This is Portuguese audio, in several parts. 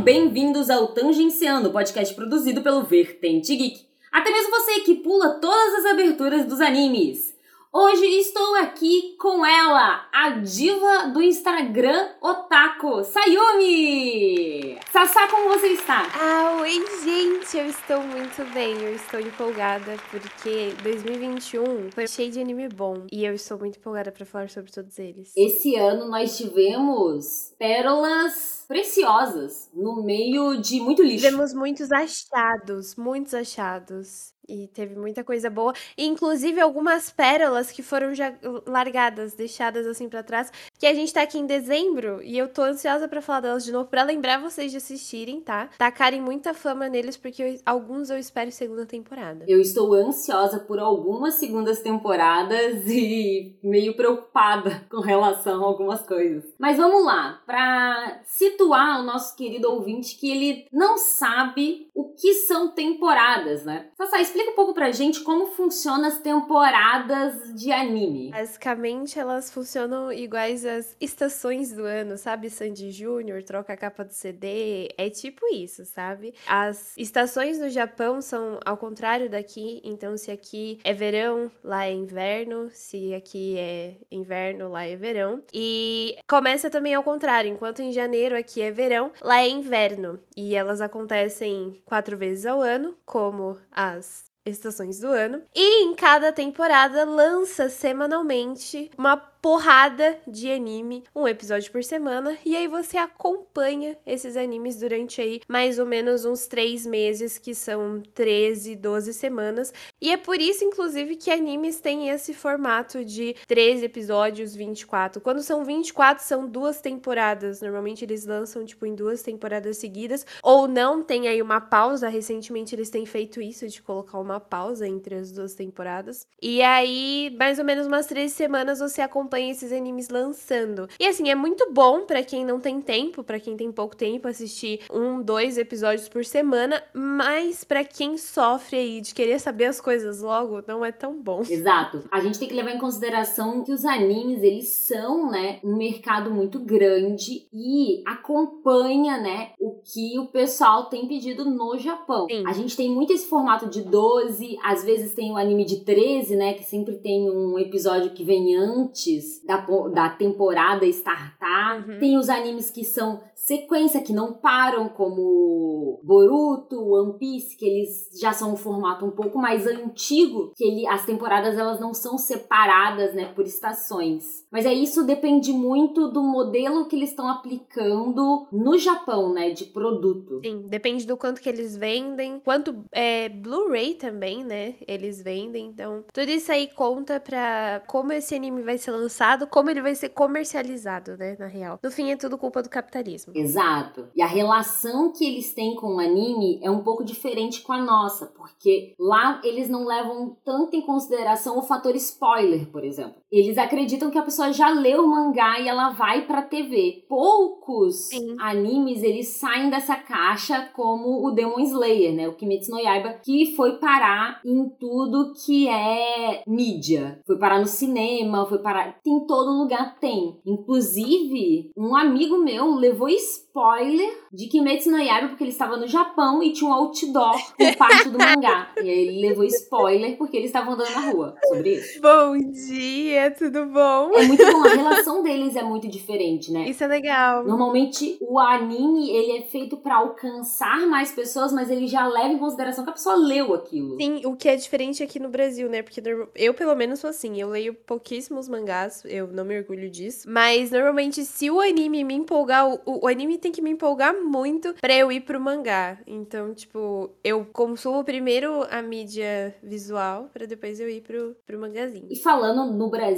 bem-vindos ao Tangenciando, podcast produzido pelo Vertente Geek. Até mesmo você que pula todas as aberturas dos animes. Hoje estou aqui com ela, a diva do Instagram Otaku, Sayumi! Sassá, como você está? Ah, oi gente, eu estou muito bem, eu estou empolgada porque 2021 foi cheio de anime bom e eu estou muito empolgada para falar sobre todos eles. Esse ano nós tivemos pérolas preciosas no meio de muito lixo. Tivemos muitos achados, muitos achados. E teve muita coisa boa. Inclusive algumas pérolas que foram já largadas, deixadas assim para trás. Que a gente tá aqui em dezembro e eu tô ansiosa para falar delas de novo, para lembrar vocês de assistirem, tá? Tacarem muita fama neles, porque eu, alguns eu espero segunda temporada. Eu estou ansiosa por algumas segundas temporadas e meio preocupada com relação a algumas coisas. Mas vamos lá, pra situar o nosso querido ouvinte que ele não sabe o que são temporadas, né? Sassá, explica um pouco pra gente como funcionam as temporadas de anime. Basicamente, elas funcionam iguais às estações do ano, sabe? Sandy Júnior, troca a capa do CD, é tipo isso, sabe? As estações no Japão são ao contrário daqui, então se aqui é verão, lá é inverno, se aqui é inverno, lá é verão. E começa também ao contrário, enquanto em janeiro aqui é verão, lá é inverno. E elas acontecem quatro vezes ao ano, como as estações do ano. E em cada temporada lança semanalmente uma porrada de anime, um episódio por semana, e aí você acompanha esses animes durante aí mais ou menos uns três meses, que são 13, 12 semanas. E é por isso, inclusive, que animes têm esse formato de 13 episódios, 24. Quando são 24, são duas temporadas. Normalmente eles lançam, tipo, em duas temporadas seguidas, ou não, tem aí uma pausa. Recentemente eles têm feito isso, de colocar uma pausa entre as duas temporadas. E aí, mais ou menos umas três semanas, você acompanha acompanha esses animes lançando. E assim, é muito bom para quem não tem tempo, para quem tem pouco tempo, assistir um, dois episódios por semana, mas para quem sofre aí de querer saber as coisas logo, não é tão bom. Exato. A gente tem que levar em consideração que os animes, eles são, né, um mercado muito grande e acompanha, né, o que o pessoal tem pedido no Japão. Sim. A gente tem muito esse formato de 12, às vezes tem o anime de 13, né, que sempre tem um episódio que vem antes antes da, da temporada startar. Uhum. Tem os animes que são sequência, que não param, como Boruto, One Piece, que eles já são um formato um pouco mais antigo, que ele, as temporadas elas não são separadas, né, por estações. Mas é isso depende muito do modelo que eles estão aplicando no Japão, né, de produto. Sim, depende do quanto que eles vendem, quanto é Blu-ray também, né, eles vendem. Então, tudo isso aí conta pra como esse anime vai ser lançado, como ele vai ser comercializado, né, na real. No fim, é tudo culpa do capitalismo. Exato. E a relação que eles têm com o anime é um pouco diferente com a nossa, porque lá eles não levam tanto em consideração o fator spoiler, por exemplo. Eles acreditam que a pessoa já leu o mangá e ela vai pra TV. Poucos Sim. animes eles saem dessa caixa como o Demon Slayer, né? O Kimetsu no Yaiba, que foi parar em tudo que é mídia. Foi parar no cinema, foi parar. Tem todo lugar, tem. Inclusive, um amigo meu levou spoiler de Kimetsu no Yaiba porque ele estava no Japão e tinha um outdoor com parte do mangá. E aí ele levou spoiler porque eles estavam andando na rua sobre isso. Bom dia, tudo bom? É muito bom, a relação deles é muito diferente, né? Isso é legal. Normalmente o anime, ele é feito para alcançar mais pessoas, mas ele já leva em consideração que a pessoa leu aquilo. Sim, o que é diferente aqui no Brasil, né? Porque eu, pelo menos, sou assim, eu leio pouquíssimos mangás, eu não me orgulho disso, mas normalmente se o anime me empolgar, o, o anime tem que me empolgar muito para eu ir pro mangá. Então, tipo, eu consumo primeiro a mídia visual para depois eu ir pro, pro mangazinho. E falando no Brasil,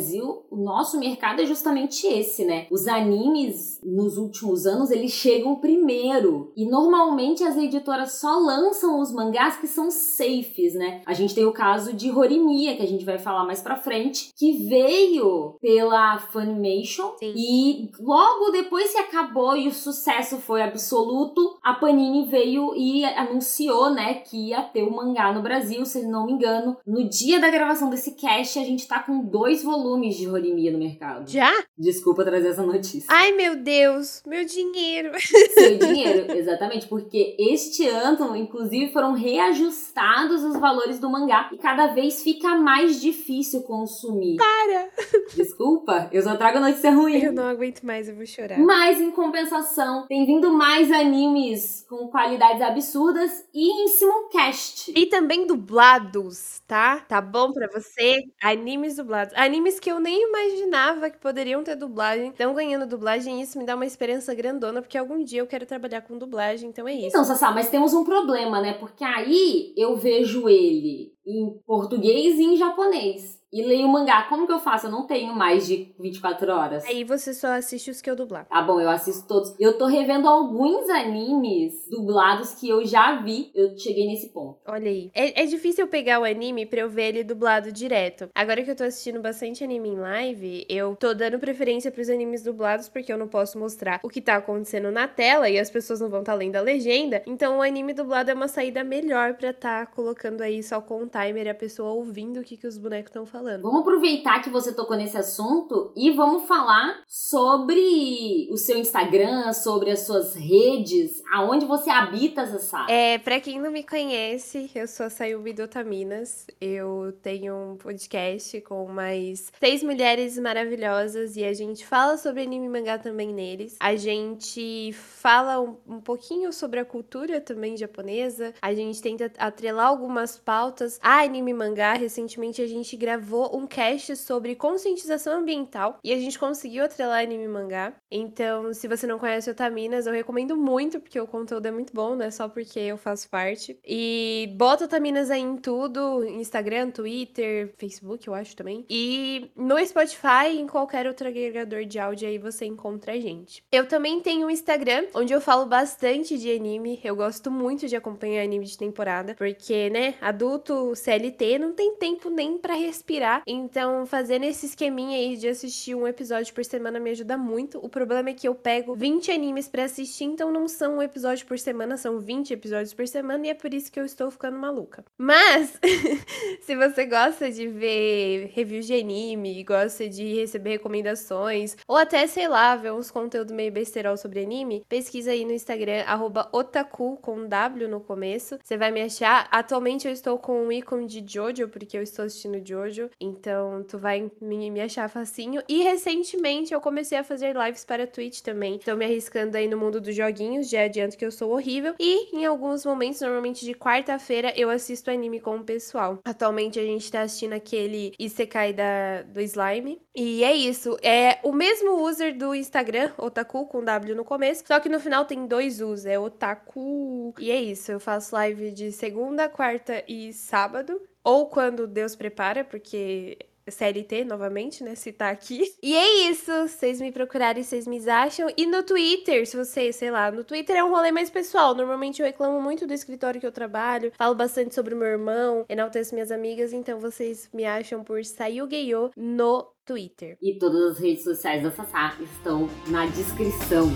o nosso mercado é justamente esse, né? Os animes nos últimos anos, eles chegam primeiro. E normalmente as editoras só lançam os mangás que são safes, né? A gente tem o caso de Horimiya, que a gente vai falar mais pra frente, que veio pela Funimation. Sim. E logo depois que acabou e o sucesso foi absoluto, a Panini veio e anunciou, né, que ia ter o mangá no Brasil, se não me engano. No dia da gravação desse cast, a gente tá com dois volumes de Horimiya no mercado. Já? Desculpa trazer essa notícia. Ai, meu Deus, meu dinheiro. Seu dinheiro, exatamente, porque este ano, inclusive, foram reajustados os valores do mangá e cada vez fica mais difícil consumir. Para! Desculpa, eu só trago notícia ruim. Eu não aguento mais, eu vou chorar. Mas em compensação, tem vindo mais animes com qualidades absurdas e em simulcast. E também dublados, tá? Tá bom pra você? Animes dublados. Animes que eu nem imaginava que poderiam ter dublagem. Estão ganhando dublagem e isso me dá uma esperança grandona, porque algum dia eu quero trabalhar com dublagem, então é isso. Então, Sassá, mas temos um problema, né? Porque aí eu vejo ele em português e em japonês. E leio o mangá. Como que eu faço? Eu não tenho mais de 24 horas. Aí você só assiste os que eu dublar. Ah, bom, eu assisto todos. Eu tô revendo alguns animes dublados que eu já vi. Eu cheguei nesse ponto. Olha aí. É, é difícil eu pegar o anime pra eu ver ele dublado direto. Agora que eu tô assistindo bastante anime em live, eu tô dando preferência pros animes dublados porque eu não posso mostrar o que tá acontecendo na tela e as pessoas não vão estar tá lendo a legenda. Então o anime dublado é uma saída melhor pra tá colocando aí só com o timer e a pessoa ouvindo o que, que os bonecos estão falando falando. Vamos aproveitar que você tocou nesse assunto e vamos falar sobre o seu Instagram, sobre as suas redes, aonde você habita, Sassá. É, pra quem não me conhece, eu sou a Sayumi Dotaminas. Eu tenho um podcast com mais seis mulheres maravilhosas e a gente fala sobre anime e mangá também neles. A gente fala um, um pouquinho sobre a cultura também japonesa. A gente tenta atrelar algumas pautas a anime e mangá. Recentemente a gente gravou gravou um cast sobre conscientização ambiental e a gente conseguiu atrelar anime e mangá. Então, se você não conhece Otaminas, eu recomendo muito, porque o conteúdo é muito bom, não é só porque eu faço parte. E bota Otaminas aí em tudo: Instagram, Twitter, Facebook, eu acho também. E no Spotify e em qualquer outro agregador de áudio aí você encontra a gente. Eu também tenho um Instagram, onde eu falo bastante de anime. Eu gosto muito de acompanhar anime de temporada, porque, né, adulto CLT não tem tempo nem para respirar então, fazendo esse esqueminha aí de assistir um episódio por semana me ajuda muito. O problema é que eu pego 20 animes para assistir, então não são um episódio por semana, são 20 episódios por semana e é por isso que eu estou ficando maluca. Mas, se você gosta de ver reviews de anime, gosta de receber recomendações, ou até, sei lá, ver uns conteúdos meio besterol sobre anime, pesquisa aí no Instagram, otaku, com W no começo. Você vai me achar. Atualmente eu estou com um ícone de Jojo, porque eu estou assistindo Jojo. Então, tu vai me, me achar facinho. E recentemente eu comecei a fazer lives para Twitch também. Tô me arriscando aí no mundo dos joguinhos, já adianto que eu sou horrível. E em alguns momentos, normalmente de quarta-feira, eu assisto anime com o pessoal. Atualmente a gente tá assistindo aquele Isekai da, do Slime. E é isso. É o mesmo user do Instagram, Otaku, com W no começo. Só que no final tem dois U's, é Otaku. E é isso. Eu faço live de segunda, quarta e sábado ou quando Deus prepara, porque CLT novamente, né? Se tá aqui. E é isso. Vocês me procurarem, vocês me acham. E no Twitter, se vocês, sei lá, no Twitter é um rolê mais pessoal. Normalmente eu reclamo muito do escritório que eu trabalho, falo bastante sobre o meu irmão, enalteço minhas amigas, então vocês me acham por Sayugeyo no Twitter. E todas as redes sociais da Sassá estão na descrição.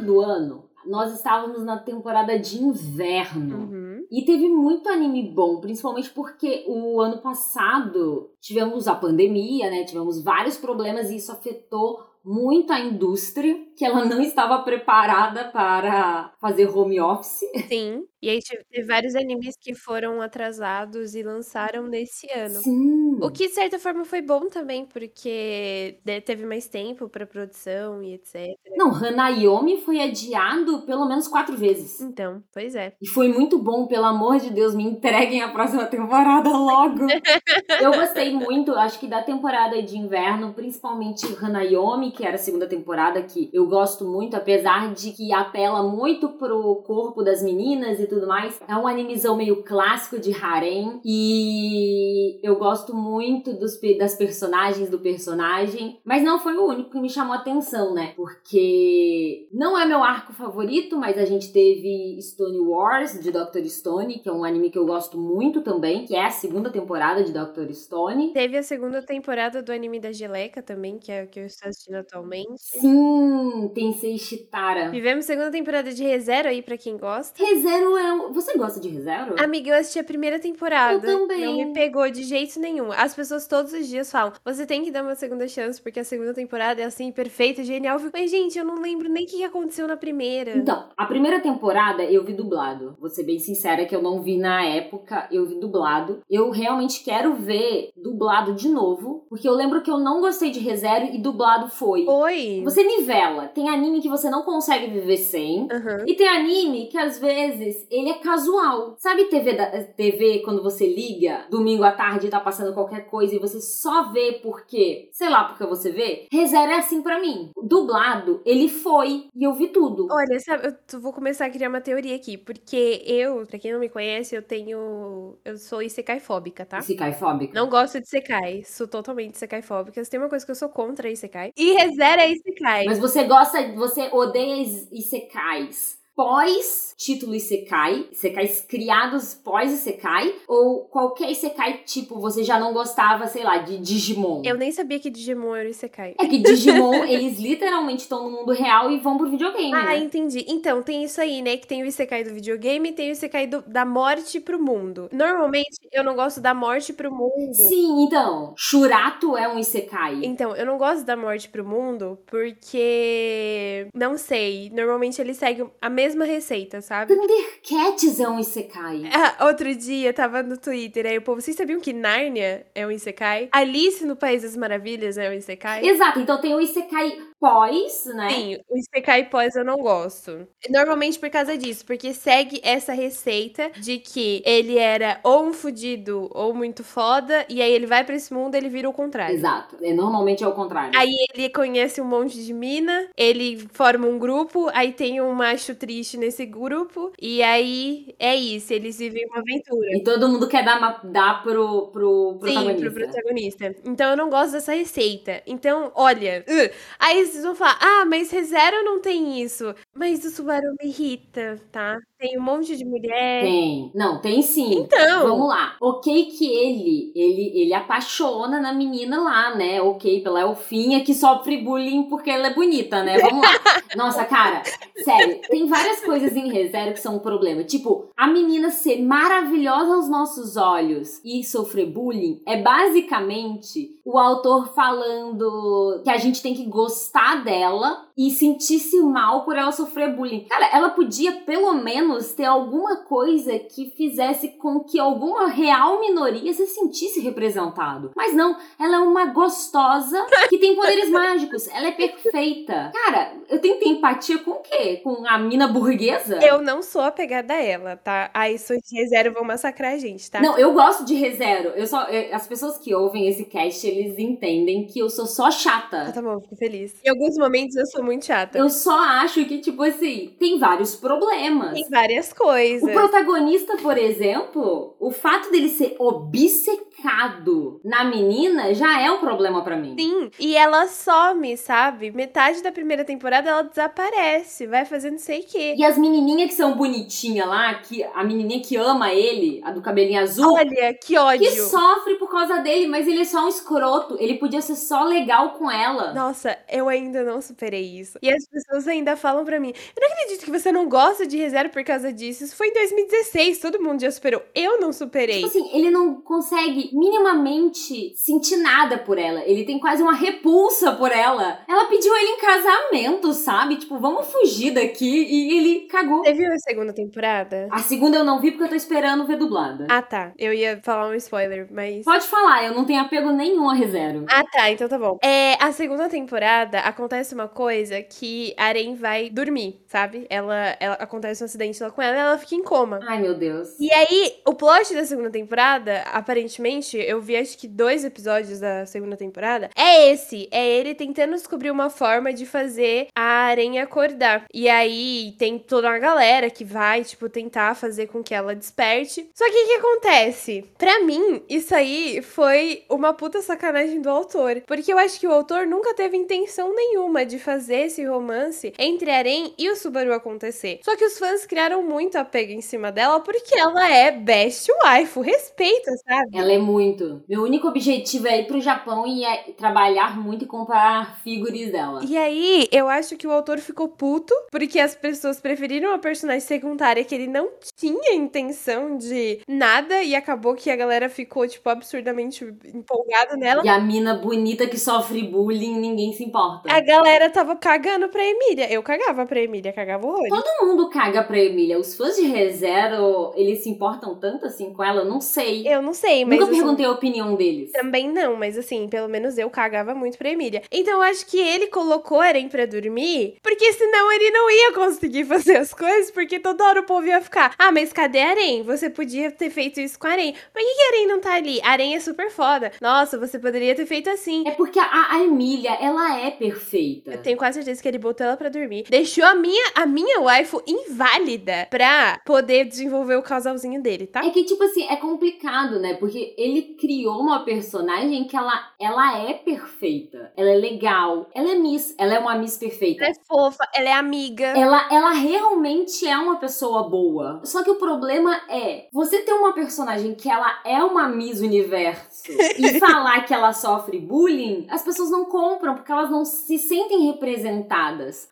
Do ano, nós estávamos na temporada de inverno. Uhum. E teve muito anime bom, principalmente porque o ano passado tivemos a pandemia, né? Tivemos vários problemas e isso afetou muito a indústria, que ela não estava preparada para fazer home office. Sim. E aí teve vários animes que foram atrasados e lançaram nesse ano. Sim. O que, de certa forma, foi bom também, porque teve mais tempo para produção e etc. Não, Hanayomi foi adiado pelo menos quatro vezes. Então, pois é. E foi muito bom, pelo amor de Deus, me entreguem a próxima temporada logo. Eu gostei muito, acho que da temporada de inverno, principalmente Hanayomi, Que era a segunda temporada, que eu gosto muito, apesar de que apela muito pro corpo das meninas e tudo mais. É um animezão meio clássico de harem e eu gosto muito dos, das personagens do personagem, mas não foi o único que me chamou atenção, né? Porque não é meu arco favorito, mas a gente teve Stone Wars de Dr. Stone, que é um anime que eu gosto muito também, que é a segunda temporada de Dr. Stone. Teve a segunda temporada do anime da Geleca também, que é o que eu estou assistindo atualmente. Sim, tem Seishitara. Vivemos segunda temporada de ReZero aí pra quem gosta. ReZero é um... Você gosta de ReZero? Amiga, eu assisti a primeira temporada. Eu também. Não me pegou de jeito nenhum. As pessoas todos os dias falam, você tem que dar uma segunda chance, porque a segunda temporada é assim, perfeita, genial. Mas, gente, eu não lembro nem o que aconteceu na primeira. Então, a primeira temporada eu vi dublado. Vou ser bem sincera que eu não vi na época, eu vi dublado. Eu realmente quero ver dublado de novo, porque eu lembro que eu não gostei de ReZero e dublado foi. Oi. Você nivela. Tem anime que você não consegue viver sem. Uhum. E tem anime que às vezes ele é casual. Sabe TV, da, TV quando você liga domingo à tarde e tá passando qualquer coisa e você só vê porque, sei lá, porque você vê? ReZero é assim para mim. Dublado, ele foi e eu vi tudo. Olha, sabe, eu vou começar a criar uma teoria aqui, porque eu, pra quem não me conhece, eu tenho. Eu sou Isekai fóbica, tá? Isekai fóbica? Não gosto de Isekai. Sou totalmente Isekai fóbica. Se tem uma coisa que eu sou contra Isekai. E ReZero é Isekai. Mas você gosta, você odeia Isekais pós título Isekai, Isekais criados pós Isekai, ou qualquer Isekai tipo, você já não gostava, sei lá, de Digimon? Eu nem sabia que Digimon era Isekai. É que Digimon, eles literalmente estão no mundo real e vão pro videogame, Ah, né? entendi. Então, tem isso aí, né? Que tem o Isekai do videogame e tem o Isekai do- da morte pro mundo. Normalmente, eu não gosto da morte pro mundo. Sim, então, Shurato é um Isekai. Então, eu não gosto da morte pro mundo porque. Não sei. Normalmente ele segue a mesma receita, sabe? Thundercats é um Isekai. Ah, outro dia tava no Twitter, aí o povo, vocês sabiam que Nárnia é um Isekai? Alice no País das Maravilhas é um Isekai? Exato, então tem o Isekai pós, né? Sim, o Isekai pós eu não gosto. Normalmente por causa disso, porque segue essa receita de que ele era ou um fudido ou muito foda, e aí ele vai pra esse mundo e ele vira o contrário. Exato, é, normalmente é o contrário. Aí ele conhece um monte de mina, ele forma um grupo, aí tem um macho triste nesse grupo, e aí é isso, eles vivem uma aventura. E todo mundo quer dar, dar pro, pro Sim, protagonista. pro protagonista. Então eu não gosto dessa receita. Então, olha. uh, aí vocês vão falar, ah, mas ReZero não tem isso. Mas o Subaru me irrita, tá? Tem um monte de mulher. Tem. Não, tem sim. Então. Vamos lá. Ok que ele, ele, ele apaixona na menina lá, né? Ok, pela Elfinha que sofre bullying porque ela é bonita, né? Vamos lá. Nossa, cara, sério, tem várias coisas em ReZero que são um problema. Tipo, a menina ser maravilhosa aos nossos olhos e sofrer bullying é basicamente o autor falando que a gente tem que gostar dela e sentir-se mal por ela sofrer bullying. Cara, ela podia pelo menos ter alguma coisa que fizesse com que alguma real minoria se sentisse representado. Mas não, ela é uma gostosa que tem poderes mágicos. Ela é perfeita. Cara, eu tenho que ter empatia com o quê? Com a mina burguesa? Eu não sou apegada a ela, tá? Aí sou de ReZero vão massacrar a gente, tá? Não, eu gosto de ReZero. Eu só, eu- as pessoas que ouvem esse cast, eles entendem que eu sou só Ah, chata. tá bom, fico feliz. Em alguns momentos eu sou muito chata. Eu só acho que, tipo assim, tem vários problemas. Tem várias coisas. O protagonista, por exemplo, o fato dele ser obcecado na menina já é um problema pra mim. Sim, e ela some, sabe? Metade da primeira temporada ela desaparece, vai fazendo não sei o quê. E as menininhas que são bonitinhas lá, que a menininha que ama ele, a do cabelinho azul, Olha, que ódio. que sofre por causa dele, mas ele é só um escroto. Ele podia ser só legal com ela. Nossa, eu ainda não superei isso. E as pessoas ainda falam pra mim: Eu não acredito que você não gosta de reserva por causa disso. Isso foi em 2016, todo mundo já superou. Eu não superei. Tipo assim, ele não consegue minimamente sentir nada por ela. Ele tem quase uma repulsa por ela. Ela pediu ele em casamento, sabe? Tipo, vamos fugir daqui. E ele cagou. Você viu a segunda temporada? A segunda eu não vi porque eu tô esperando ver dublada. Ah, tá. Eu ia falar um spoiler, mas. Pode falar, eu não tenho apego nenhum a ReZero. Ah, tá, então tá bom. É, a segunda temporada acontece uma coisa coisa que a Aren vai dormir, sabe? Ela, ela acontece um acidente lá com ela e ela fica em coma. Ai, meu Deus. E aí, o plot da segunda temporada, aparentemente, eu vi acho que dois episódios da segunda temporada, é esse. É ele tentando descobrir uma forma de fazer a Aranha acordar. E aí tem toda uma galera que vai, tipo, tentar fazer com que ela desperte. Só que o que acontece? Pra mim, isso aí foi uma puta sacanagem do autor. Porque eu acho que o autor nunca teve intenção nenhuma de fazer esse romance entre Aren e o Subaru acontecer. Só que os fãs criaram muito apego em cima dela porque ela é best wife. Respeita, sabe? Ela é muito. Meu único objetivo é ir pro Japão e é trabalhar muito e comprar figuras dela. E aí, eu acho que o autor ficou puto porque as pessoas preferiram a personagem secundária que ele não tinha intenção de nada e acabou que a galera ficou, tipo, absurdamente empolgada nela. E a mina bonita que sofre bullying, ninguém se importa. A galera tava cagando pra Emília. Eu cagava pra Emília, cagava o olho. Todo mundo caga pra Emília. Os fãs de ReZero, eles se importam tanto assim com ela? Não sei. Eu não sei, mas. Nunca assim, perguntei a opinião deles. Também não, mas assim, pelo menos eu cagava muito pra Emília. Então eu acho que ele colocou Eren pra dormir, porque senão ele não ia conseguir fazer as coisas, porque toda hora o povo ia ficar: ah, mas cadê Eren? Você podia ter feito isso com Aren. Por que, que Aren não tá ali? Aren é super foda. Nossa, você poderia ter feito assim. É porque a, a Emília, ela é perfeita. Eu tenho quase certeza que ele botou ela pra dormir. Deixou a minha, a minha waifu inválida pra poder desenvolver o casalzinho dele, tá? É que, tipo assim, é complicado, né? Porque ele criou uma personagem que ela, ela é perfeita. Ela é legal. Ela é Miss. Ela é uma Miss perfeita. Ela é fofa, ela é amiga. Ela, ela realmente é uma pessoa boa. Só que o problema é, você ter uma personagem que ela é uma Miss Universo e falar que ela sofre bullying, as pessoas não compram porque elas não se sentem representadas.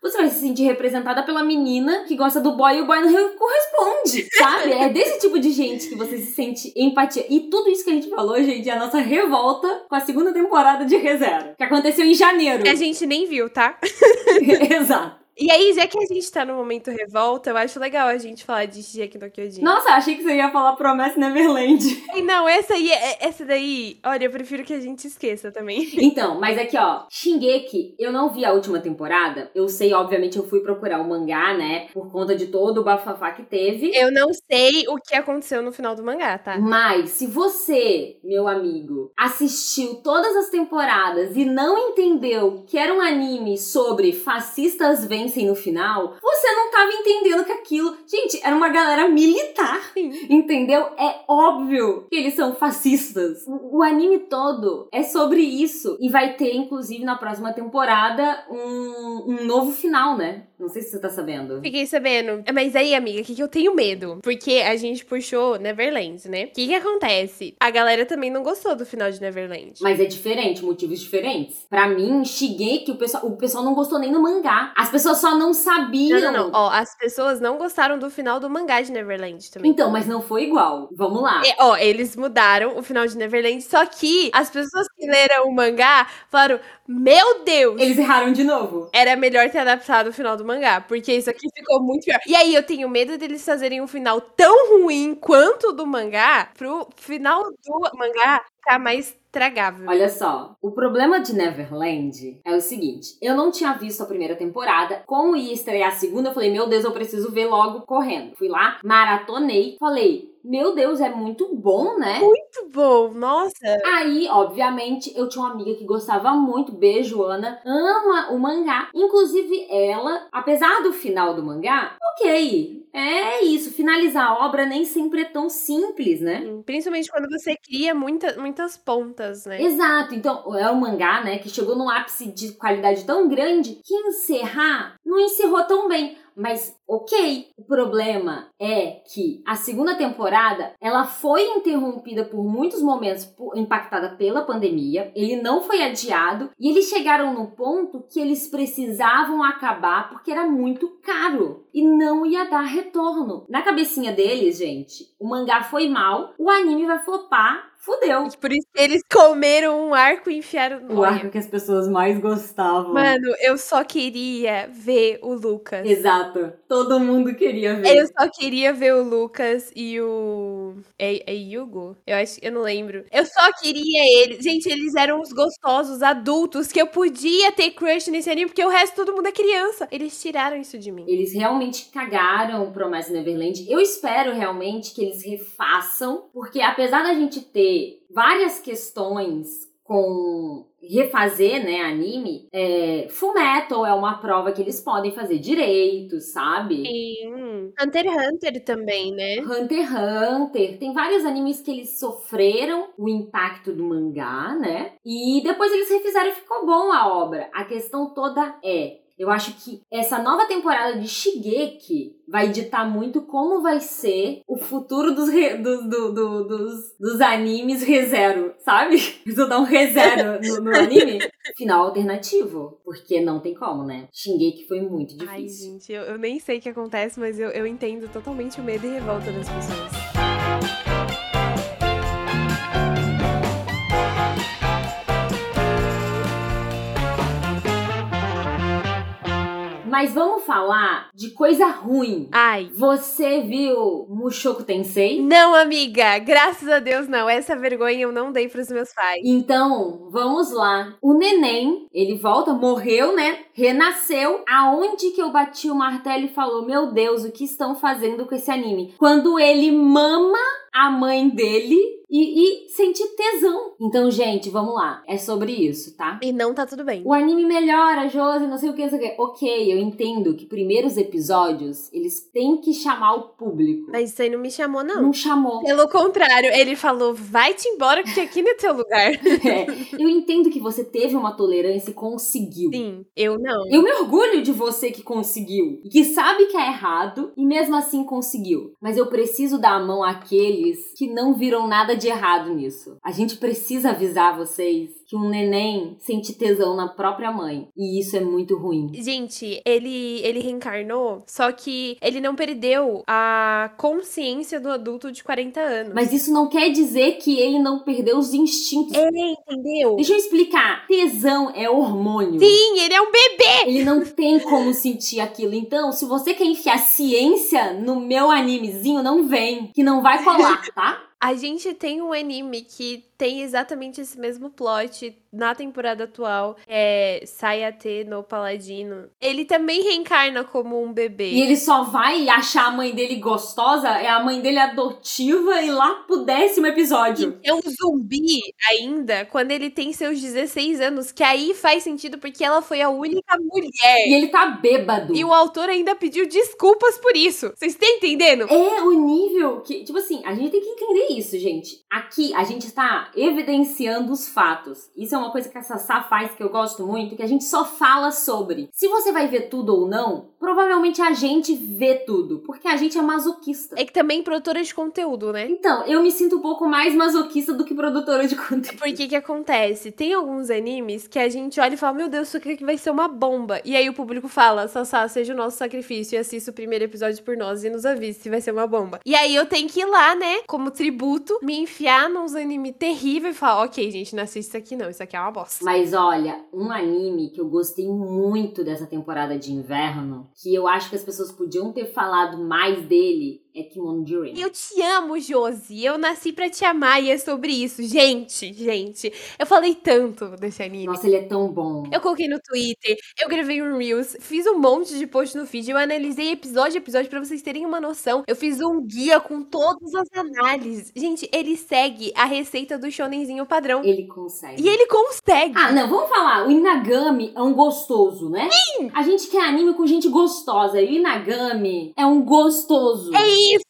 Você vai se sentir representada pela menina que gosta do boy e o boy não corresponde, sabe? É desse tipo de gente que você se sente empatia. E tudo isso que a gente falou, gente, é a nossa revolta com a segunda temporada de ReZero, que aconteceu em janeiro. A gente nem viu, tá? Exato. E aí, já que a gente tá no momento revolta, eu acho legal a gente falar de Shingeki no Kyojin. Nossa, achei que você ia falar Promessa Neverland. Ai, Não, essa aí, é- essa daí, olha, eu prefiro que a gente esqueça também. Então, mas aqui, ó, Shingeki, eu não vi a última temporada. Eu sei, obviamente, eu fui procurar o mangá, né? Por conta de todo o bafafá que teve. Eu não sei o que aconteceu no final do mangá, tá? Mas se você, meu amigo, assistiu todas as temporadas e não entendeu que era um anime sobre fascistas vencem no final, você não tava entendendo que aquilo, gente, era uma galera militar. Sim. Entendeu? É óbvio que eles são fascistas. O, o anime todo é sobre isso. E vai ter, inclusive, na próxima temporada, um, um novo final, né? Não sei se você tá sabendo. Fiquei sabendo. Mas aí, amiga, o que, que eu tenho medo? Porque a gente puxou Neverland, né? O que, que acontece? A galera também não gostou do final de Neverland. Mas é diferente, motivos diferentes. Pra mim, Shigeki, o pessoal, o pessoal não gostou nem no mangá. As pessoas só não sabiam. Não, não, não. Ó, as pessoas não gostaram do final do mangá de Neverland também. Então, mas não foi igual. Vamos lá. É, ó, eles mudaram o final de Neverland, só que as pessoas que leram o mangá falaram: Meu Deus! Eles erraram de novo. Era melhor ter adaptado o final do mangá, porque isso aqui ficou muito pior. E aí eu tenho medo deles fazerem um final tão ruim quanto o do mangá, pro final do mangá ficar mais tragável. Olha só, o problema de Neverland é o seguinte: eu não tinha visto a primeira temporada, como ia estrear a segunda, eu falei, meu Deus, eu preciso ver logo correndo. Fui lá, maratonei, falei, meu Deus, é muito bom, né? Muito bom, nossa. Aí, obviamente, eu tinha uma amiga que gostava muito, beijo, Ana, ama o mangá. Inclusive, ela, apesar do final do mangá, ok. É isso, finalizar a obra nem sempre é tão simples, né? Principalmente quando você cria muita, muitas pontas, né? Exato, então é um mangá, né, que chegou num ápice de qualidade tão grande que encerrar não encerrou tão bem. Mas ok, o problema é que a segunda temporada ela foi interrompida por muitos momentos impactada pela pandemia. Ele não foi adiado e eles chegaram no ponto que eles precisavam acabar porque era muito caro e não ia dar retorno. Na cabecinha deles, gente, o mangá foi mal, o anime vai flopar fudeu. Por isso que eles comeram um arco e enfiaram no O arco que as pessoas mais gostavam. Mano, eu só queria ver o Lucas. Exato. Todo mundo queria ver. Eu só queria ver o Lucas e o. É, é Hugo? Eu acho eu não lembro. Eu só queria eles. Gente, eles eram os gostosos adultos que eu podia ter crush nesse anime, porque o resto todo mundo é criança. Eles tiraram isso de mim. Eles realmente cagaram o Promessa Neverland. Eu espero realmente que eles refaçam, porque apesar da gente ter várias questões com refazer, né, anime, é, Fullmetal é uma prova que eles podem fazer direito, sabe? Sim. Hunter x Hunter também, né? Hunter x Hunter. Tem vários animes que eles sofreram o impacto do mangá, né? E depois eles refizeram e ficou bom a obra. A questão toda é eu acho que essa nova temporada de Shigeki vai ditar muito como vai ser o futuro dos, re, do, do, do, dos, dos animes rezero, sabe? Vou dar um rezero no, no anime. Final alternativo. Porque não tem como, né? Shingeki foi muito difícil. Ai, gente, eu, eu nem sei o que acontece, mas eu, eu entendo totalmente o medo e revolta das pessoas. Mas vamos falar de coisa ruim. Ai. Você viu Mushoku Tensei? Não, amiga. Graças a Deus, não. Essa vergonha eu não dei pros meus pais. Então, vamos lá. O neném, ele volta, morreu, né? Renasceu. Aonde que eu bati o martelo e falou: Meu Deus, o que estão fazendo com esse anime? Quando ele mama a mãe dele e, e sentir tesão. Então, gente, vamos lá. É sobre isso, tá? E não tá tudo bem. O anime melhora, Josi, não sei o que, não sei o que. Ok, eu entendo que primeiros episódios, eles têm que chamar o público. Mas isso aí não me chamou, não. Não chamou. Pelo contrário, ele falou, vai-te embora, porque aqui não é teu lugar. é, eu entendo que você teve uma tolerância e conseguiu. Sim, eu não. Eu me orgulho de você que conseguiu. Que sabe que é errado e mesmo assim conseguiu. Mas eu preciso dar a mão àqueles que não viram nada de errado nisso. A gente precisa avisar vocês que um neném sente tesão na própria mãe. E isso é muito ruim. Gente, ele, ele reencarnou, só que ele não perdeu a consciência do adulto de 40 anos. Mas isso não quer dizer que ele não perdeu os instintos. É, entendeu? Deixa eu explicar. Tesão é hormônio. Sim, ele é um bebê! Ele não tem como sentir aquilo. Então, se você quer enfiar ciência no meu animezinho, não vem. Que não vai colar, tá? A gente tem um anime que tem exatamente esse mesmo plot na temporada atual, é Sayate no Paladino. Ele também reencarna como um bebê. E ele só vai achar a mãe dele gostosa, é a mãe dele adotiva e lá pro décimo episódio. E é um zumbi ainda quando ele tem seus 16 anos, que aí faz sentido porque ela foi a única mulher. E ele tá bêbado. E o autor ainda pediu desculpas por isso. Vocês estão entendendo? É o nível que, tipo assim, a gente tem que entender isso, gente. Aqui a gente tá evidenciando os fatos. Isso é uma coisa que a Sassá faz que eu gosto muito, que a gente só fala sobre. Se você vai ver tudo ou não, provavelmente a gente vê tudo, porque a gente é masoquista. É que também produtora de conteúdo, né? Então, eu me sinto um pouco mais masoquista do que produtora de conteúdo. Por que que acontece? Tem alguns animes que a gente olha e fala, meu Deus, isso aqui vai ser uma bomba. E aí o público fala, Sassá, seja o nosso sacrifício e assista o primeiro episódio por nós e nos avise se vai ser uma bomba. E aí eu tenho que ir lá, né, como tributo, me enfiar nos animes terríveis e falar, ok, gente, não assiste isso aqui não, isso aqui é uma bosta. Mas olha, um anime que eu gostei muito dessa temporada de inverno, que eu acho que as pessoas podiam ter falado mais dele, é Kimono Jiren. Eu te amo, Josi. Eu nasci pra te amar e é sobre isso. Gente, gente, eu falei tanto desse anime. Nossa, ele é tão bom. Eu coloquei no Twitter, eu gravei um Reels, fiz um monte de post no feed, eu analisei episódio a episódio pra vocês terem uma noção. Eu fiz um guia com todas as análises. Gente, ele segue a receita do shonenzinho padrão. Ele consegue. E ele consegue. Ah, não, vamos falar. O Inagami é um gostoso, né? Sim! A gente quer anime com gente gostosa. E o Inagami é um gostoso. É isso! please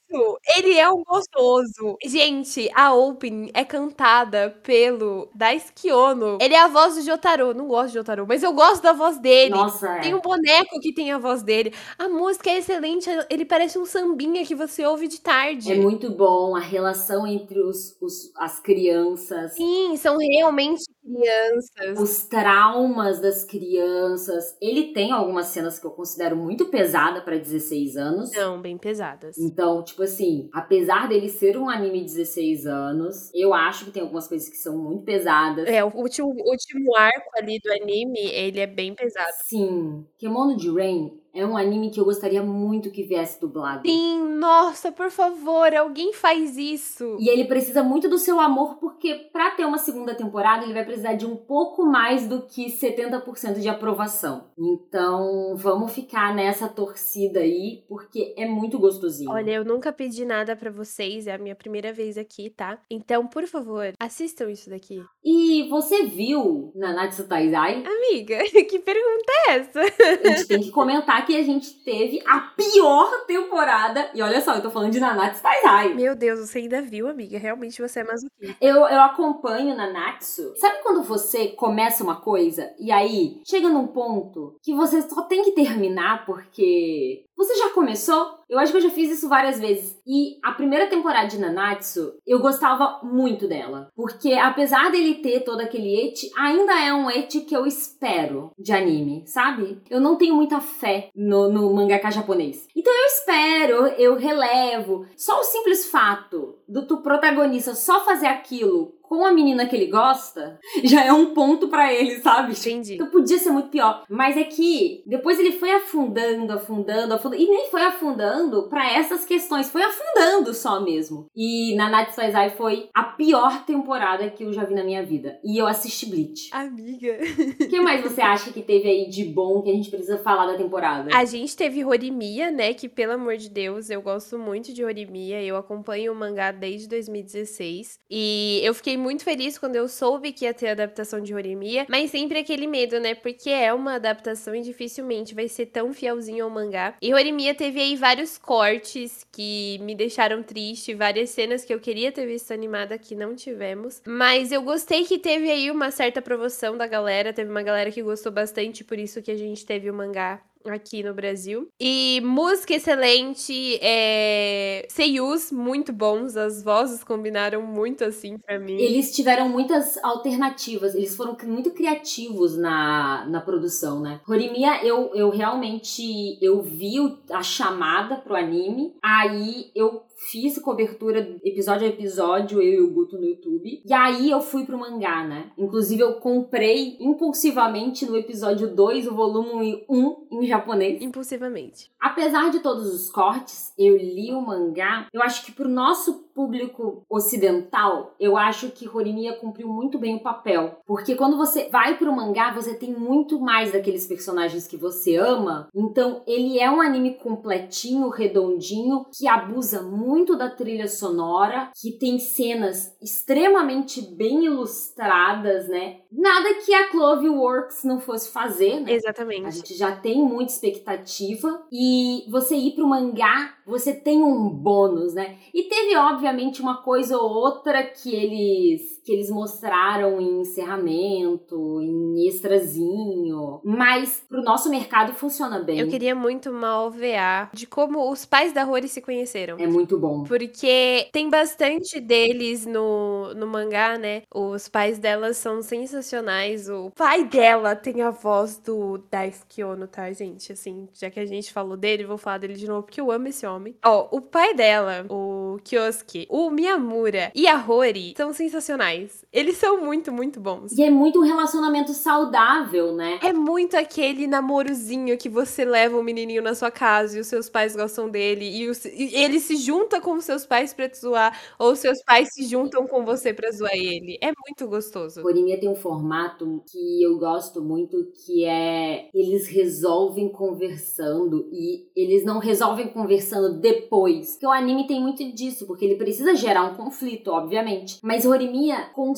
Ele é um gostoso. Gente, a Open é cantada pelo Daisuke Ono. Ele é a voz do Jotaro. Não gosto de Jotaro, mas eu gosto da voz dele. Nossa, é. Tem um boneco que tem a voz dele. A música é excelente. Ele parece um sambinha que você ouve de tarde. É muito bom a relação entre os, os as crianças. Sim, são realmente crianças. Os traumas das crianças. Ele tem algumas cenas que eu considero muito pesada para 16 anos. São bem pesadas. Então, tipo Tipo assim, apesar dele ser um anime de 16 anos, eu acho que tem algumas coisas que são muito pesadas. É, o último, último arco ali do anime, ele é bem pesado. Sim. Kemono de Rain é um anime que eu gostaria muito que viesse dublado. Sim, nossa, por favor, alguém faz isso. E ele precisa muito do seu amor, porque para ter uma segunda temporada, ele vai precisar de um pouco mais do que 70% de aprovação. Então, vamos ficar nessa torcida aí, porque é muito gostosinho. Olha, eu nunca pedi nada para vocês, é a minha primeira vez aqui, tá? Então, por favor, assistam isso daqui. E você viu Nanatsu Taizai? Amiga, que pergunta é essa? A gente tem que comentar que a gente teve a pior temporada. E olha só, eu tô falando de Nanatsu Taizai. Meu Deus, você ainda viu, amiga? Realmente você é mais o quê? Eu, eu acompanho Nanatsu. Sabe quando você começa uma coisa e aí chega num ponto que você só tem que terminar porque você já começou? Eu acho que eu já fiz isso várias vezes. E a primeira temporada de Nanatsu, eu gostava muito dela. Porque apesar dele ter todo aquele eti, ainda é um eti que eu espero de anime, sabe? Eu não tenho muita fé no, no mangaka japonês. Então eu espero, eu relevo. Só o simples fato do tu protagonista só fazer aquilo com a menina que ele gosta, já é um ponto para ele, sabe? Entendi. Então podia ser muito pior. Mas é que depois ele foi afundando, afundando, afundando. E nem foi afundando para essas questões, foi afundando só mesmo. E Nanatsu Taizai foi a pior temporada que eu já vi na minha vida. E eu assisti Bleach. Amiga. O que mais você acha que teve aí de bom que a gente precisa falar da temporada? A gente teve Horimiya, né? Que pelo amor de Deus, eu gosto muito de Horimiya. Eu acompanho o mangá desde 2016. E eu fiquei muito feliz quando eu soube que ia ter adaptação de Horimiya, mas sempre aquele medo, né? Porque é uma adaptação e dificilmente vai ser tão fielzinho ao mangá. E Horimiya teve aí vários cortes que me deixaram triste, várias cenas que eu queria ter visto animada que não tivemos. Mas eu gostei que teve aí uma certa promoção da galera, teve uma galera que gostou bastante, por isso que a gente teve o mangá aqui no Brasil. E música excelente, é... seiyus muito bons, as vozes combinaram muito assim para mim. Eles tiveram muitas alternativas, eles foram muito criativos na, na produção, né? Horimiya, eu, eu realmente eu vi a chamada pro anime, aí eu fiz cobertura episódio a episódio, eu e o Guto no YouTube. E aí eu fui pro mangá, né? Inclusive eu comprei impulsivamente no episódio 2 o volume 1 em japonês. Impulsivamente. Apesar de todos os cortes, eu li o mangá. Eu acho que pro nosso público ocidental, eu acho que Horimiya cumpriu muito bem o papel. Porque quando você vai pro mangá, você tem muito mais daqueles personagens que você ama. Então, ele é um anime completinho, redondinho, que abusa muito da trilha sonora, que tem cenas extremamente bem ilustradas, né? Nada que a Cloverworks não fosse fazer, né? Exatamente. A gente já tem muita expectativa e você ir pro mangá, você tem um bônus, né? E teve obviamente uma coisa ou outra que eles que eles mostraram em encerramento, em extrazinho, mas pro nosso mercado funciona bem. Eu queria muito uma OVA de como os pais da Rory se conheceram. É muito bom. Porque tem bastante deles no, no mangá, né? Os pais delas são sensacionais. O pai dela tem a voz do Daisuke Ono, tá, gente? Assim, já que a gente falou dele, vou falar dele de novo, porque eu amo esse homem. Ó, o pai dela, o Kyosuke, o Miyamura e a Rory são sensacionais. voice Eles são muito, muito bons. E é muito um relacionamento saudável, né? É muito aquele namorozinho que você leva o um menininho na sua casa e os seus pais gostam dele e, os, e ele se junta com os seus pais pra te zoar ou seus pais se juntam com você pra zoar ele. É muito gostoso. Corinha tem um formato que eu gosto muito que é eles resolvem conversando e eles não resolvem conversando depois. Porque o anime tem muito disso, porque ele precisa gerar um conflito, obviamente. Mas Horimiya consegue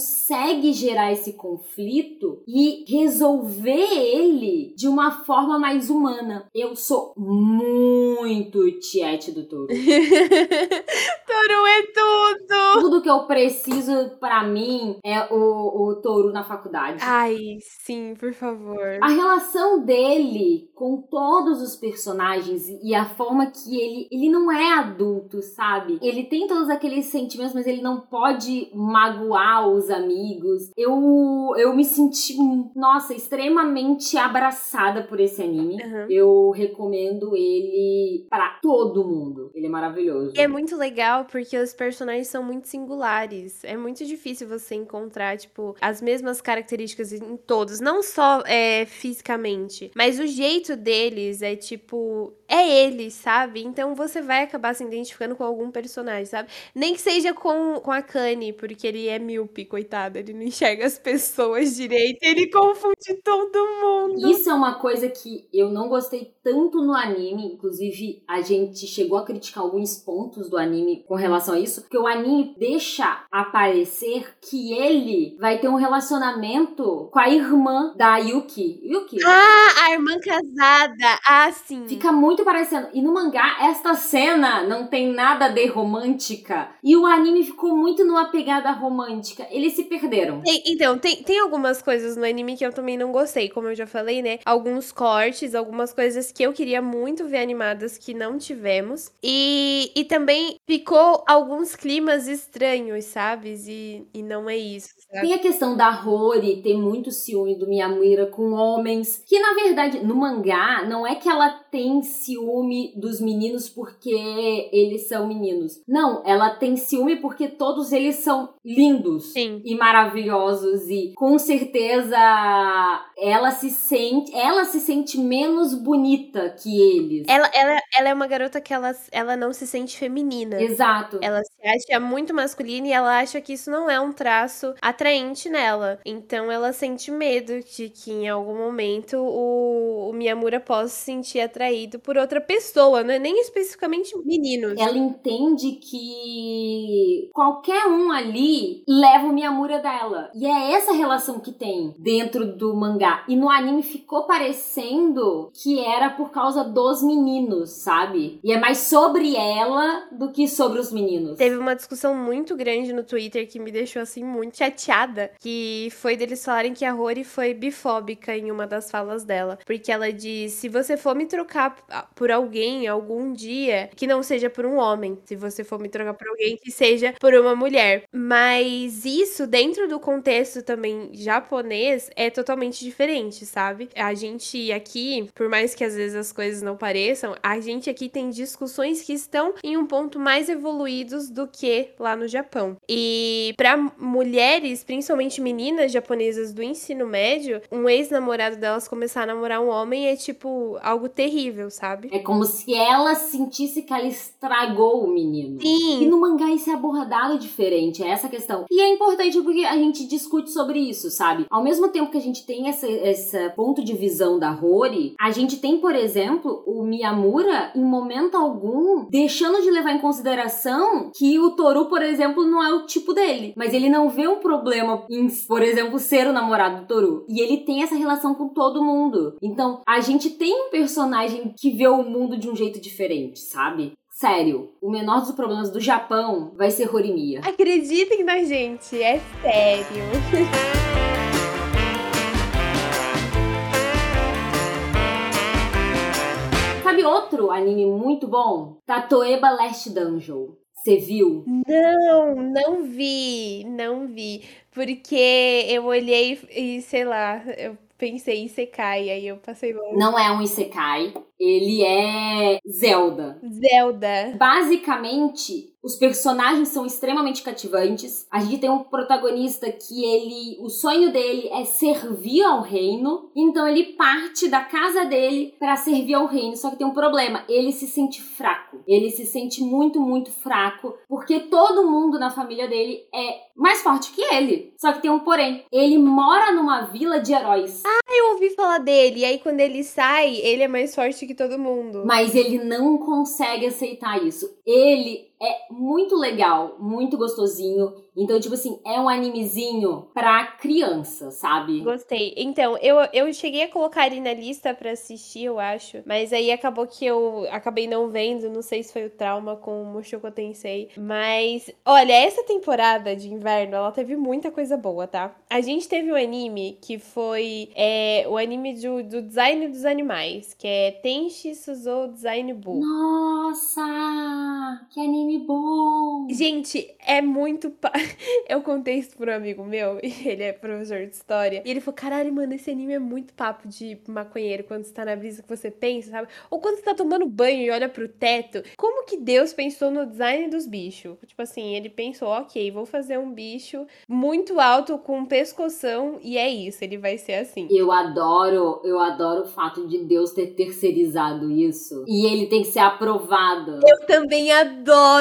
gerar esse conflito e resolver ele de uma forma mais humana. Eu sou muito tiete do touro. touro é tudo! Tudo que eu preciso para mim é o, o touro na faculdade. Ai, sim, por favor. A relação dele com todos os personagens e a forma que ele ele não é adulto, sabe? Ele tem todos aqueles sentimentos, mas ele não pode magoar os amigos. Eu, eu me senti, nossa, extremamente abraçada por esse anime. Uhum. Eu recomendo ele para todo mundo. Ele é maravilhoso. E é muito legal porque os personagens são muito singulares. É muito difícil você encontrar, tipo, as mesmas características em todos. Não só é, fisicamente, mas o jeito deles é tipo. É eles, sabe? Então você vai acabar se identificando com algum personagem, sabe? Nem que seja com, com a Kanye, porque ele é míope, coitado. Ele não enxerga as pessoas direito. Ele confunde todo mundo. Isso é uma coisa que eu não gostei tanto no anime. Inclusive, a gente chegou a criticar alguns pontos do anime com relação a isso. Porque o anime deixa aparecer que ele vai ter um relacionamento com a irmã da Yuki. Yuki? Ah, a irmã casada. Ah, sim. Fica muito parecendo. E no mangá, esta cena não tem nada de romântica. E o anime ficou muito numa pegada romântica. Eles se perderam. Tem, então, tem, tem algumas coisas no anime que eu também não gostei. Como eu já falei, né? Alguns cortes, algumas coisas que eu queria muito ver animadas que não tivemos. E, e também ficou alguns climas estranhos, sabe? E, e não é isso. Sabe? Tem a questão da Rory ter muito ciúme do Miyamura com homens. Que na verdade, no mangá, não é que ela tem ciúme dos meninos porque eles são meninos. Não, ela tem ciúme porque todos eles são lindos Sim. e maravilhosos e com certeza ela se sente, ela se sente menos bonita que eles. Ela, ela, ela é uma garota que ela, ela não se sente feminina. Exato. Ela se acha muito masculina e ela acha que isso não é um traço atraente nela. Então ela sente medo de que em algum momento o, o Miyamura possa se sentir atraído por outra pessoa, não é nem especificamente meninos. Ela entende que qualquer um ali leva o Miyamura dela. E é essa relação que tem dentro do mangá. E no anime ficou parecendo que era por causa dos meninos, sabe? E é mais sobre ela do que sobre os meninos. Teve uma discussão muito grande no Twitter que me deixou assim muito chateada, que foi deles falarem que a Rory foi bifóbica em uma das falas dela, porque ela diz: "Se você for me trocar por alguém algum dia, que não seja por um homem, se você for me trocar por alguém que seja por uma mulher". Mas isso dentro do contexto também japonês é totalmente diferente, sabe? A gente aqui, por mais que às vezes as coisas não pareçam, a gente aqui tem discussões que estão em um ponto mais evoluídos do que lá no Japão. E para mulheres, principalmente meninas japonesas do ensino médio, um ex-namorado delas começar a namorar um homem é tipo algo terrível, sabe? É como se ela sentisse que ela estragou o menino. Sim. E no mangá isso é abordado diferente, é essa questão. E é importante porque a gente discute sobre isso, sabe? Ao mesmo tempo que a gente tem esse, esse ponto de visão da Rory, a gente tem, por exemplo, o Miyamura, em momento algum, deixando de levar em consideração que o Toru, por exemplo, não é o tipo dele. Mas ele não vê um problema em, por exemplo, ser o namorado do Toru. E ele tem essa relação com todo mundo. Então, a gente tem um personagem que vê o mundo de um jeito diferente, sabe? Sério, o menor dos problemas do Japão vai ser Horimiya. Acreditem na gente, é sério. Sabe outro anime muito bom? Tatoeba Last Dungeon. Você viu? Não, não vi, não vi. Porque eu olhei e, sei lá, eu pensei em Isekai, aí eu passei longe. Não é um Isekai, ele é Zelda. Zelda. Basicamente, os personagens são extremamente cativantes. A gente tem um protagonista que ele, o sonho dele é servir ao reino, então ele parte da casa dele para servir ao reino. Só que tem um problema, ele se sente fraco. Ele se sente muito, muito fraco, porque todo mundo na família dele é mais forte que ele. Só que tem um porém, ele mora numa vila de heróis. Ah, eu ouvi falar dele. E aí quando ele sai, ele é mais forte que todo mundo. Mas ele não consegue aceitar isso. Ele é muito legal, muito gostosinho. Então, tipo assim, é um animezinho pra criança, sabe? Gostei. Então, eu, eu cheguei a colocar ele na lista pra assistir, eu acho. Mas aí acabou que eu acabei não vendo. Não sei se foi o trauma com o Mushoku Tensei. Mas, olha, essa temporada de inverno, ela teve muita coisa boa, tá? A gente teve um anime que foi é, o anime do, do design dos animais, que é Tenshi Suzou Design Bull. Nossa! Que anime bom. Gente, é muito. Pa... Eu contei isso pro um amigo meu, e ele é professor de história. E ele falou: caralho, mano, esse anime é muito papo de maconheiro quando você tá na brisa que você pensa, sabe? Ou quando você tá tomando banho e olha pro teto. Como que Deus pensou no design dos bichos? Tipo assim, ele pensou: ok, vou fazer um bicho muito alto com pescoção e é isso, ele vai ser assim. Eu adoro, eu adoro o fato de Deus ter terceirizado isso. E ele tem que ser aprovado. Eu também adoro!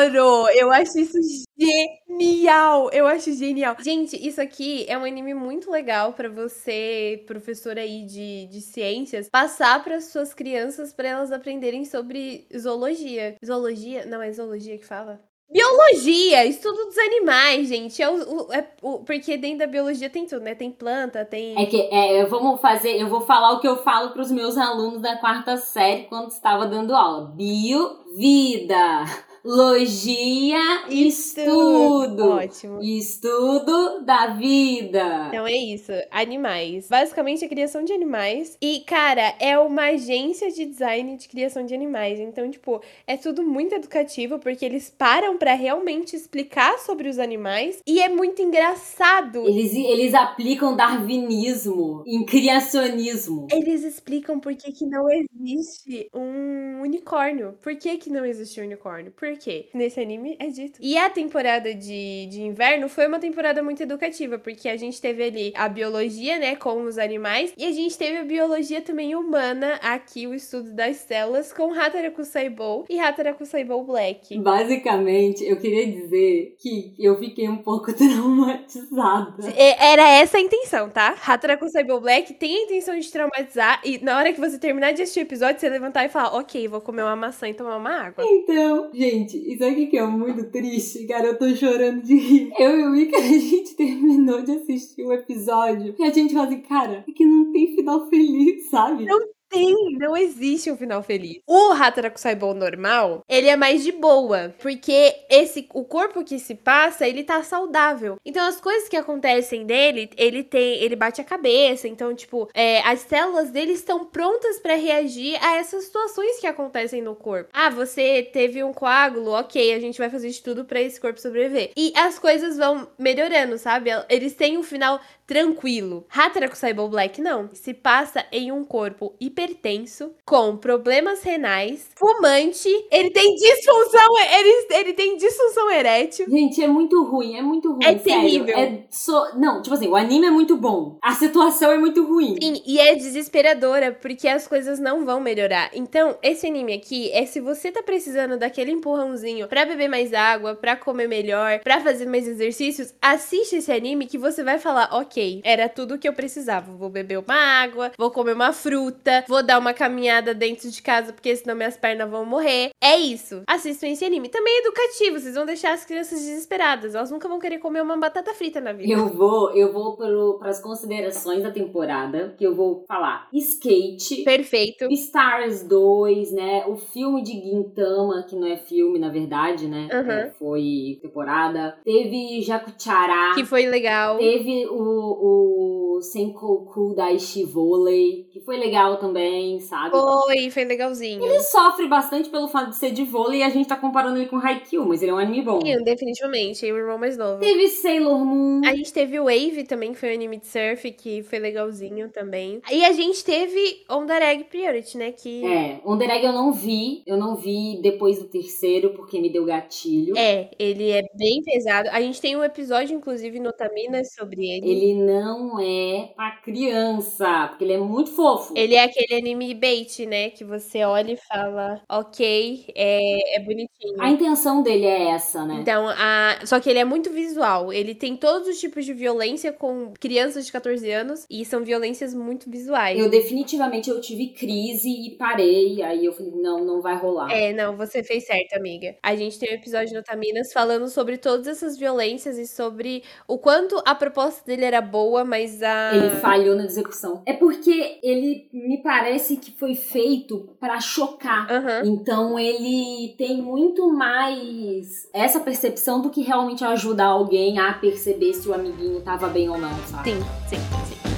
Eu acho isso genial! Eu acho genial. Gente, isso aqui é um anime muito legal para você, professor aí de, de ciências, passar para suas crianças para elas aprenderem sobre zoologia. Zoologia? Não, é zoologia que fala? Biologia, estudo dos animais, gente. É o, o, é o, porque dentro da biologia tem tudo, né? Tem planta, tem. É que é, vamos fazer, eu vou falar o que eu falo para os meus alunos da quarta série quando estava dando aula. Bio, vida. Logia, estudo. Ótimo. Estudo da vida. Então é isso. Animais. Basicamente a criação de animais. E, cara, é uma agência de design de criação de animais. Então, tipo, é tudo muito educativo porque eles param para realmente explicar sobre os animais. E é muito engraçado. Eles, eles aplicam darwinismo em criacionismo. Eles explicam por que, que não existe um unicórnio. Por que, que não existe um unicórnio? Por quê? Nesse anime é dito. E a temporada de, de inverno foi uma temporada muito educativa, porque a gente teve ali a biologia, né, com os animais, e a gente teve a biologia também humana, aqui o estudo das células, com Hataraku Saibou e Hataraku Saibou Black. Basicamente, eu queria dizer que eu fiquei um pouco traumatizada. Era essa a intenção, tá? Hataraku Saibou Black tem a intenção de traumatizar, e na hora que você terminar de assistir o episódio, você levantar e falar, ok, vou comer uma maçã e tomar uma água. Então, gente, Gente, isso aqui que é muito triste, cara. Eu tô chorando de rir. Eu e o Mika, a gente terminou de assistir o episódio e a gente fala assim, cara, é que não tem final feliz, sabe? Não tem, não existe um final feliz. O Hataraku Saibou normal, ele é mais de boa, porque esse o corpo que se passa, ele tá saudável. Então as coisas que acontecem dele, ele tem, ele bate a cabeça, então tipo, é, as células dele estão prontas para reagir a essas situações que acontecem no corpo. Ah, você teve um coágulo, OK, a gente vai fazer de tudo para esse corpo sobreviver. E as coisas vão melhorando, sabe? Eles têm um final tranquilo. Hataraku Saibou Black não. Se passa em um corpo hipertenso, com problemas renais, fumante, ele tem disfunção, ele, ele tem disfunção erétil. Gente, é muito ruim, é muito ruim. É sério. terrível. É so... Não, tipo assim, o anime é muito bom. A situação é muito ruim. Sim, e é desesperadora, porque as coisas não vão melhorar. Então, esse anime aqui é se você tá precisando daquele empurrãozinho para beber mais água, para comer melhor, para fazer mais exercícios, assiste esse anime que você vai falar, ok, era tudo o que eu precisava. Vou beber uma água, vou comer uma fruta, vou dar uma caminhada dentro de casa, porque senão minhas pernas vão morrer. É isso. Assistam esse anime. Também é educativo, vocês vão deixar as crianças desesperadas. Elas nunca vão querer comer uma batata frita na vida. Eu vou, eu vou para as considerações da temporada, que eu vou falar Skate. Perfeito. Stars 2, né? O filme de Gintama, que não é filme, na verdade, né? Uhum. É, foi temporada. Teve Jacuchará. Que foi legal. Teve o o Senkoku da Ishivole, que foi legal também, sabe? Foi, foi legalzinho. Ele sofre bastante pelo fato de ser de vôlei e a gente tá comparando ele com Haikyuu, mas ele é um anime bom. Sim, definitivamente, é o irmão mais novo. Teve Sailor Moon. A gente teve Wave também, que foi um anime de surf, que foi legalzinho também. E a gente teve Ondereg Priority, né, que... É, Ondereg eu não vi, eu não vi depois do terceiro, porque me deu gatilho. É, ele é bem pesado. A gente tem um episódio, inclusive, no Taminas sobre ele. Ele não é pra criança, porque ele é muito fofo. Ele é aquele anime bait, né? Que você olha e fala, ok, é, é bonitinho. A intenção dele é essa, né? Então, a... só que ele é muito visual. Ele tem todos os tipos de violência com crianças de 14 anos e são violências muito visuais. Eu definitivamente eu tive crise e parei. Aí eu falei, não, não vai rolar. É, não, você fez certo, amiga. A gente tem um episódio no Taminas falando sobre todas essas violências e sobre o quanto a proposta dele era boa, mas a. Ele falhou na execução. É porque ele me parece que foi feito para chocar. Uhum. Então ele tem muito mais essa percepção do que realmente ajudar alguém a perceber se o amiguinho tava bem ou não, sabe? Sim, sim, sim.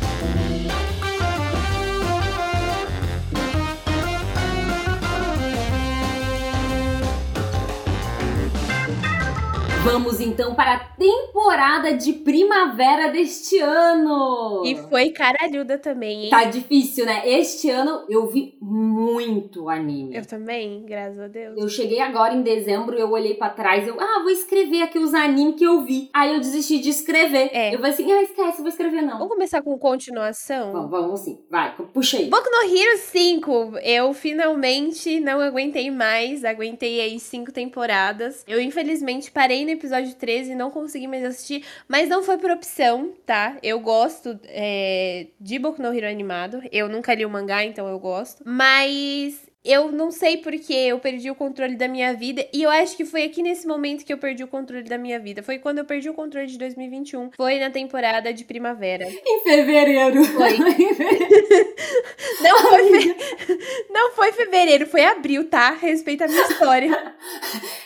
Vamos então para a temporada de primavera deste ano. E foi caralhuda também, hein? Tá difícil, né? Este ano eu vi muito anime. Eu também, graças a Deus. Eu cheguei agora em dezembro, eu olhei para trás, eu, ah, vou escrever aqui os animes que eu vi. Aí eu desisti de escrever. É. Eu falei assim, ah, esquece, vou escrever não. Vamos começar com continuação? Vamos, vamos sim, vai, puxa aí. Boku no Hero 5, eu finalmente não aguentei mais, aguentei aí cinco temporadas. Eu infelizmente parei no episódio 13 e não consegui mais assistir, mas não foi por opção, tá? Eu gosto é, de Boku no Hero animado, eu nunca li o mangá, então eu gosto. Mas eu não sei porque eu perdi o controle da minha vida. E eu acho que foi aqui nesse momento que eu perdi o controle da minha vida. Foi quando eu perdi o controle de 2021. Foi na temporada de primavera. Em fevereiro. Foi. não, foi fe... não foi fevereiro, foi abril, tá? Respeita a minha história.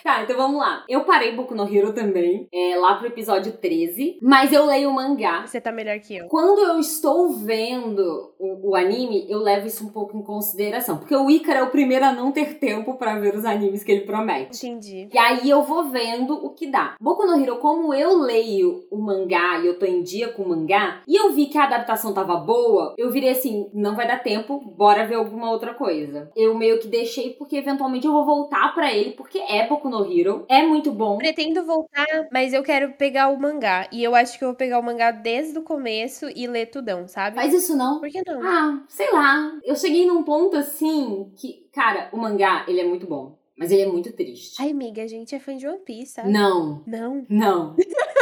tá, então vamos lá. Eu parei Boku no Hero também, é, lá pro episódio 13. Mas eu leio o mangá. Você tá melhor que eu. Quando eu estou vendo o, o anime, eu levo isso um pouco em consideração. Porque o Ícaro o primeiro a não ter tempo para ver os animes que ele promete. Entendi. E aí eu vou vendo o que dá. Boku no Hero, como eu leio o mangá e eu tô em dia com o mangá, e eu vi que a adaptação tava boa, eu virei assim, não vai dar tempo, bora ver alguma outra coisa. Eu meio que deixei porque eventualmente eu vou voltar para ele, porque é Boku no Hero, é muito bom. Pretendo voltar, mas eu quero pegar o mangá. E eu acho que eu vou pegar o mangá desde o começo e ler tudão, sabe? Faz isso não. Por que não? Ah, sei lá. Eu cheguei num ponto assim que Cara, o mangá, ele é muito bom. Mas ele é muito triste. Ai, amiga, a gente é fã de One Piece, sabe? Não. Não? Não.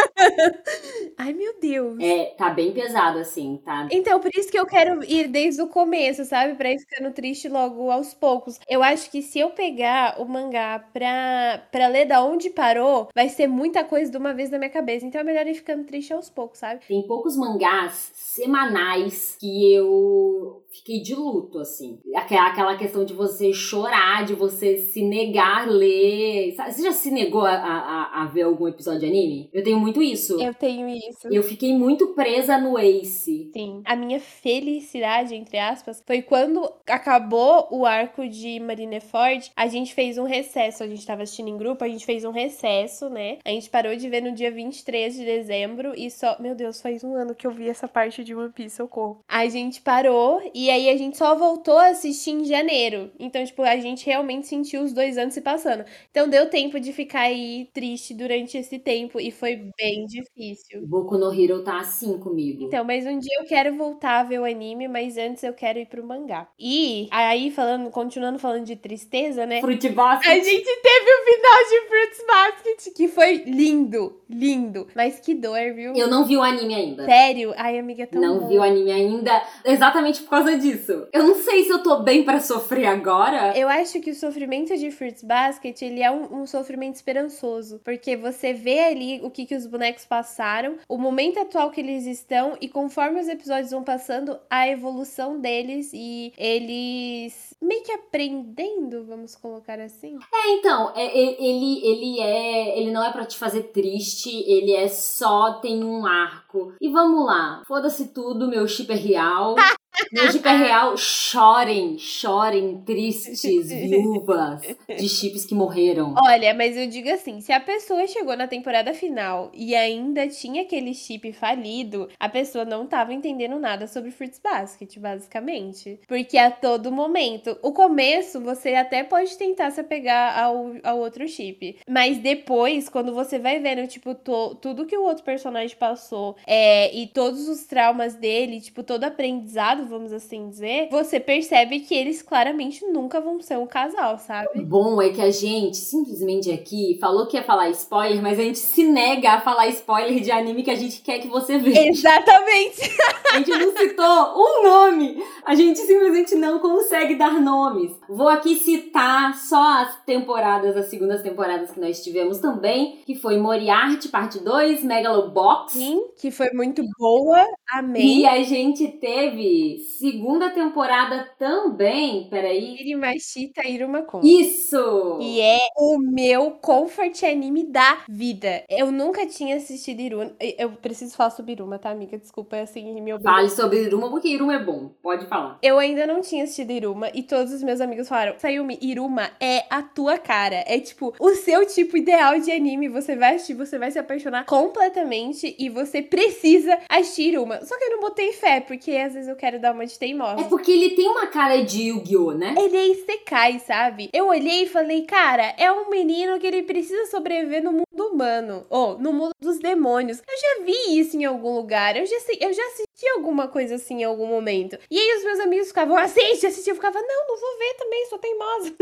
Ai, meu Deus. É, tá bem pesado, assim, tá? Então, por isso que eu quero ir desde o começo, sabe? Pra ir ficando triste logo aos poucos. Eu acho que se eu pegar o mangá pra, pra ler da onde parou, vai ser muita coisa de uma vez na minha cabeça. Então é melhor ir ficando triste aos poucos, sabe? Tem poucos mangás semanais que eu fiquei de luto, assim. Aquela questão de você chorar, de você se negar a ler. Você já se negou a, a, a, ver algum episódio de anime? Eu tenho muito isso. Eu tenho isso. Eu fiquei muito presa no Ace. Sim. A minha felicidade, entre aspas, foi quando acabou o arco de Marineford, a gente fez um recesso. A gente tava assistindo em grupo, a gente fez um recesso, né? A gente parou de ver no dia 23 de dezembro e só. Meu Deus, faz um ano que eu vi essa parte de One Piece, socorro. A gente parou e aí a gente só voltou a assistir em janeiro. Então, tipo, a gente realmente sentiu os dois anos se passando. Então deu tempo de ficar aí triste durante esse tempo e foi bem difícil. Boku no Hero tá assim comigo. Então, mas um dia eu quero voltar a ver o anime, mas antes eu quero ir pro mangá. E aí, falando, continuando falando de tristeza, né? Fruit Basket. A gente teve o final de Fruits Basket, que foi lindo, lindo. Mas que dor, viu? Eu não vi o anime ainda. Sério? Ai, amiga, é tão Não bom. vi o anime ainda, exatamente por causa disso. Eu não sei se eu tô bem para sofrer agora. Eu acho que o sofrimento de Fruits Basket, ele é um, um, sofrimento esperançoso, porque você vê ali o que, que os bonecos passaram, o momento atual que eles estão e conforme os episódios vão passando, a evolução deles e eles meio que aprendendo, vamos colocar assim. É, então, é, ele ele é, ele não é para te fazer triste, ele é só tem um arco. E vamos lá, foda-se tudo, meu chip é real. No Chip é real, chorem, chorem, tristes, viúvas de chips que morreram. Olha, mas eu digo assim: se a pessoa chegou na temporada final e ainda tinha aquele chip falido, a pessoa não tava entendendo nada sobre Fruits Basket, basicamente. Porque a todo momento, o começo você até pode tentar se apegar ao, ao outro chip. Mas depois, quando você vai vendo, tipo, to, tudo que o outro personagem passou é, e todos os traumas dele, tipo, todo aprendizado vamos assim dizer, você percebe que eles claramente nunca vão ser um casal, sabe? O bom é que a gente simplesmente aqui falou que ia falar spoiler, mas a gente se nega a falar spoiler de anime que a gente quer que você veja. Exatamente! A gente não citou um nome. A gente simplesmente não consegue dar nomes. Vou aqui citar só as temporadas, as segundas temporadas que nós tivemos também, que foi Moriarty, parte 2, Megalobox. Sim, que foi muito boa. Amei. E a gente teve teve segunda temporada também. Peraí. Irimashita Iruma-kun. Isso! E é o meu comfort anime da vida. Eu nunca tinha assistido Iruma. Eu preciso falar sobre Iruma, tá, amiga? Desculpa, é assim, meu. Fale sobre Iruma, porque Iruma é bom. Pode falar. Eu ainda não tinha assistido Iruma e todos os meus amigos falaram: Sayumi, Iruma é a tua cara. É tipo o seu tipo ideal de anime. Você vai assistir, você vai se apaixonar completamente e você precisa assistir Iruma. Só que eu não botei fé, porque às vezes eu quero dar uma de teimosa. É porque ele tem uma cara de Yu-Gi-Oh, né? Ele é Isekai, sabe? Eu olhei e falei, cara, é um menino que ele precisa sobreviver no mundo humano. Ou no mundo dos demônios. Eu já vi isso em algum lugar. Eu já, eu já assisti alguma coisa assim em algum momento. E aí os meus amigos ficavam, assiste, assiste. Eu ficava, não, não vou ver também, sou teimosa.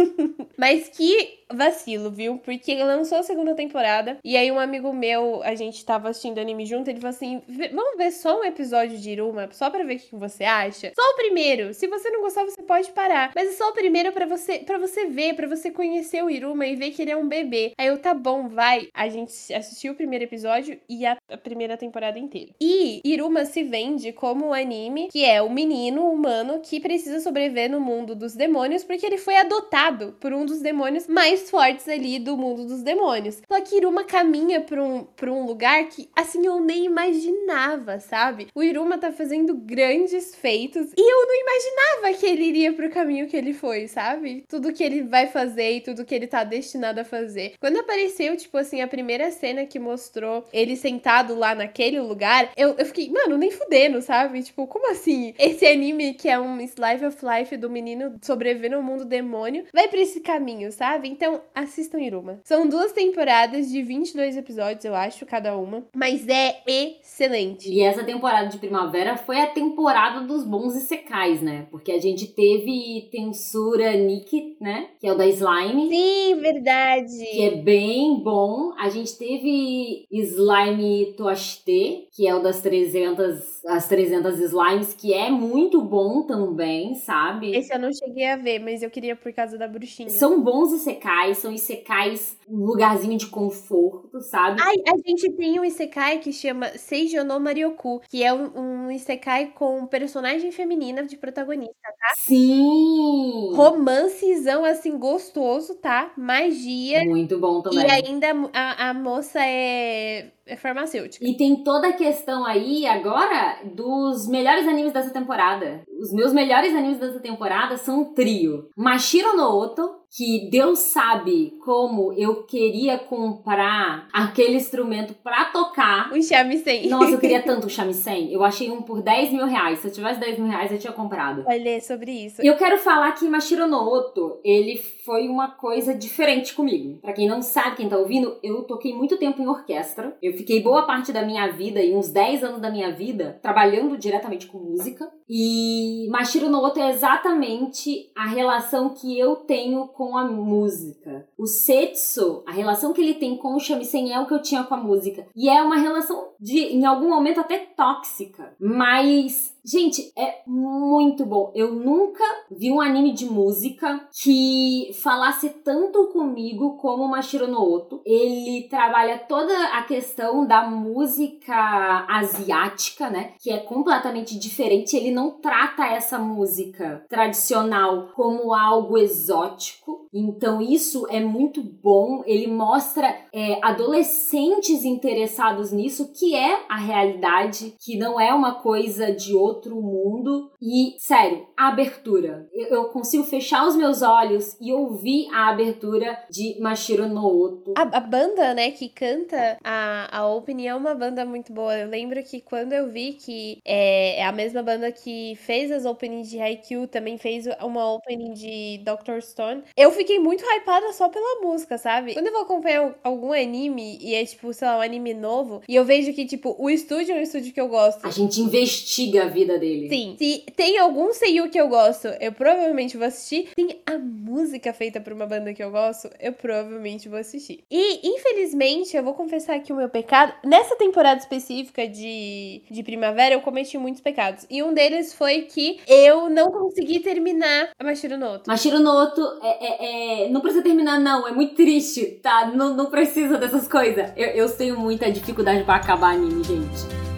Mas que vacilo, viu? Porque lançou a segunda temporada. E aí um amigo meu, a gente tava assistindo anime junto, ele falou assim: vamos ver só um episódio de Iruma, só pra ver o que você acha. Só o primeiro. Se você não gostar, você pode parar. Mas é só o primeiro para você para você ver, para você conhecer o Iruma e ver que ele é um bebê. Aí eu, tá bom, vai. A gente assistiu o primeiro episódio e a, a primeira temporada inteira. E Iruma se vende como um anime que é o menino humano que precisa sobreviver no mundo dos demônios porque ele foi adotado por um dos demônios mais fortes ali do mundo dos demônios. Só que Iruma caminha pra um, pra um lugar que, assim, eu nem imaginava, sabe? O Iruma tá fazendo grandes feitos e eu não imaginava que ele iria pro caminho que ele foi, sabe? Tudo que ele vai fazer e tudo que ele tá destinado a fazer. Quando apareceu, tipo assim, a primeira cena que mostrou ele sentado lá naquele lugar, eu, eu fiquei, mano, nem fudendo, sabe? Tipo, como assim? Esse anime que é um slice of life do menino sobreviver no mundo demônio vai pra esse caminho, sabe? Então, assistam Iruma. São duas temporadas de 22 episódios, eu acho, cada uma. Mas é excelente. E essa temporada de primavera foi a temporada dos bons secais, né? Porque a gente teve Tensura Nikki, né? Que é o da Slime. Sim, verdade. Que é bem bom. A gente teve Slime Toashite, que é o das 300, as 300 slimes, que é muito bom também, sabe? Esse eu não cheguei a ver, mas eu queria por causa da bruxinha. São bons secais são isekais um lugarzinho de conforto, sabe? Ai, a gente tem um isekai que chama Seijo no Marioku, que é um, um isekai com personagem feminina de protagonista, tá? Sim! Romancezão, assim, gostoso, tá? Magia. Muito bom também. E ainda a, a moça é farmacêutica. E tem toda a questão aí agora dos melhores animes dessa temporada. Os meus melhores animes dessa temporada são um trio. Mashiro no Oto, que Deus sabe como eu queria comprar aquele instrumento pra tocar. O shamisen. Nossa, eu queria tanto o shamisen. Eu achei um por 10 mil reais. Se eu tivesse 10 mil reais, eu tinha comprado. Olha sobre isso. Eu quero falar que Mashiro no Oto, ele foi uma coisa diferente comigo. Pra quem não sabe, quem tá ouvindo, eu toquei muito tempo em orquestra. Eu fiquei boa parte da minha vida, e uns 10 anos da minha vida, trabalhando diretamente com música. E Mashiro no Oto é exatamente a relação que eu tenho com a música. O Setsu, a relação que ele tem com o shamisen é o que eu tinha com a música. E é uma relação de, em algum momento, até tóxica. Mas Gente, é muito bom. Eu nunca vi um anime de música que falasse tanto comigo como Mashiro no Oto. Ele trabalha toda a questão da música asiática, né? Que é completamente diferente. Ele não trata essa música tradicional como algo exótico. Então, isso é muito bom. Ele mostra é, adolescentes interessados nisso, que é a realidade, que não é uma coisa de outro mundo. E, sério, a abertura. Eu, eu consigo fechar os meus olhos e ouvir a abertura de Mashiro no Oto. A, a, banda, né, que canta a, a opening é uma banda muito boa. Eu lembro que quando eu vi que é, é a mesma banda que fez as openings de Haikyuu, também fez uma opening de Doctor Stone, eu fiquei muito hypada só pela música, sabe? Quando eu vou acompanhar algum anime e é, tipo, sei lá, um anime novo, e eu vejo que, tipo, o estúdio é um estúdio que eu gosto. A gente investiga a vida dele. Sim. Se tem algum seiyuu que eu gosto, eu provavelmente vou assistir. Tem a música feita por uma banda que eu gosto, eu provavelmente vou assistir. E, infelizmente, eu vou confessar aqui o meu pecado. Nessa temporada específica de, de primavera, eu cometi muitos pecados. E um deles foi que eu não consegui terminar a Mashiro Noto. Mashiro Noto é, é, é, não precisa terminar, não. É muito triste, tá? Não, não precisa dessas coisas. Eu, eu tenho muita dificuldade para acabar anime, gente.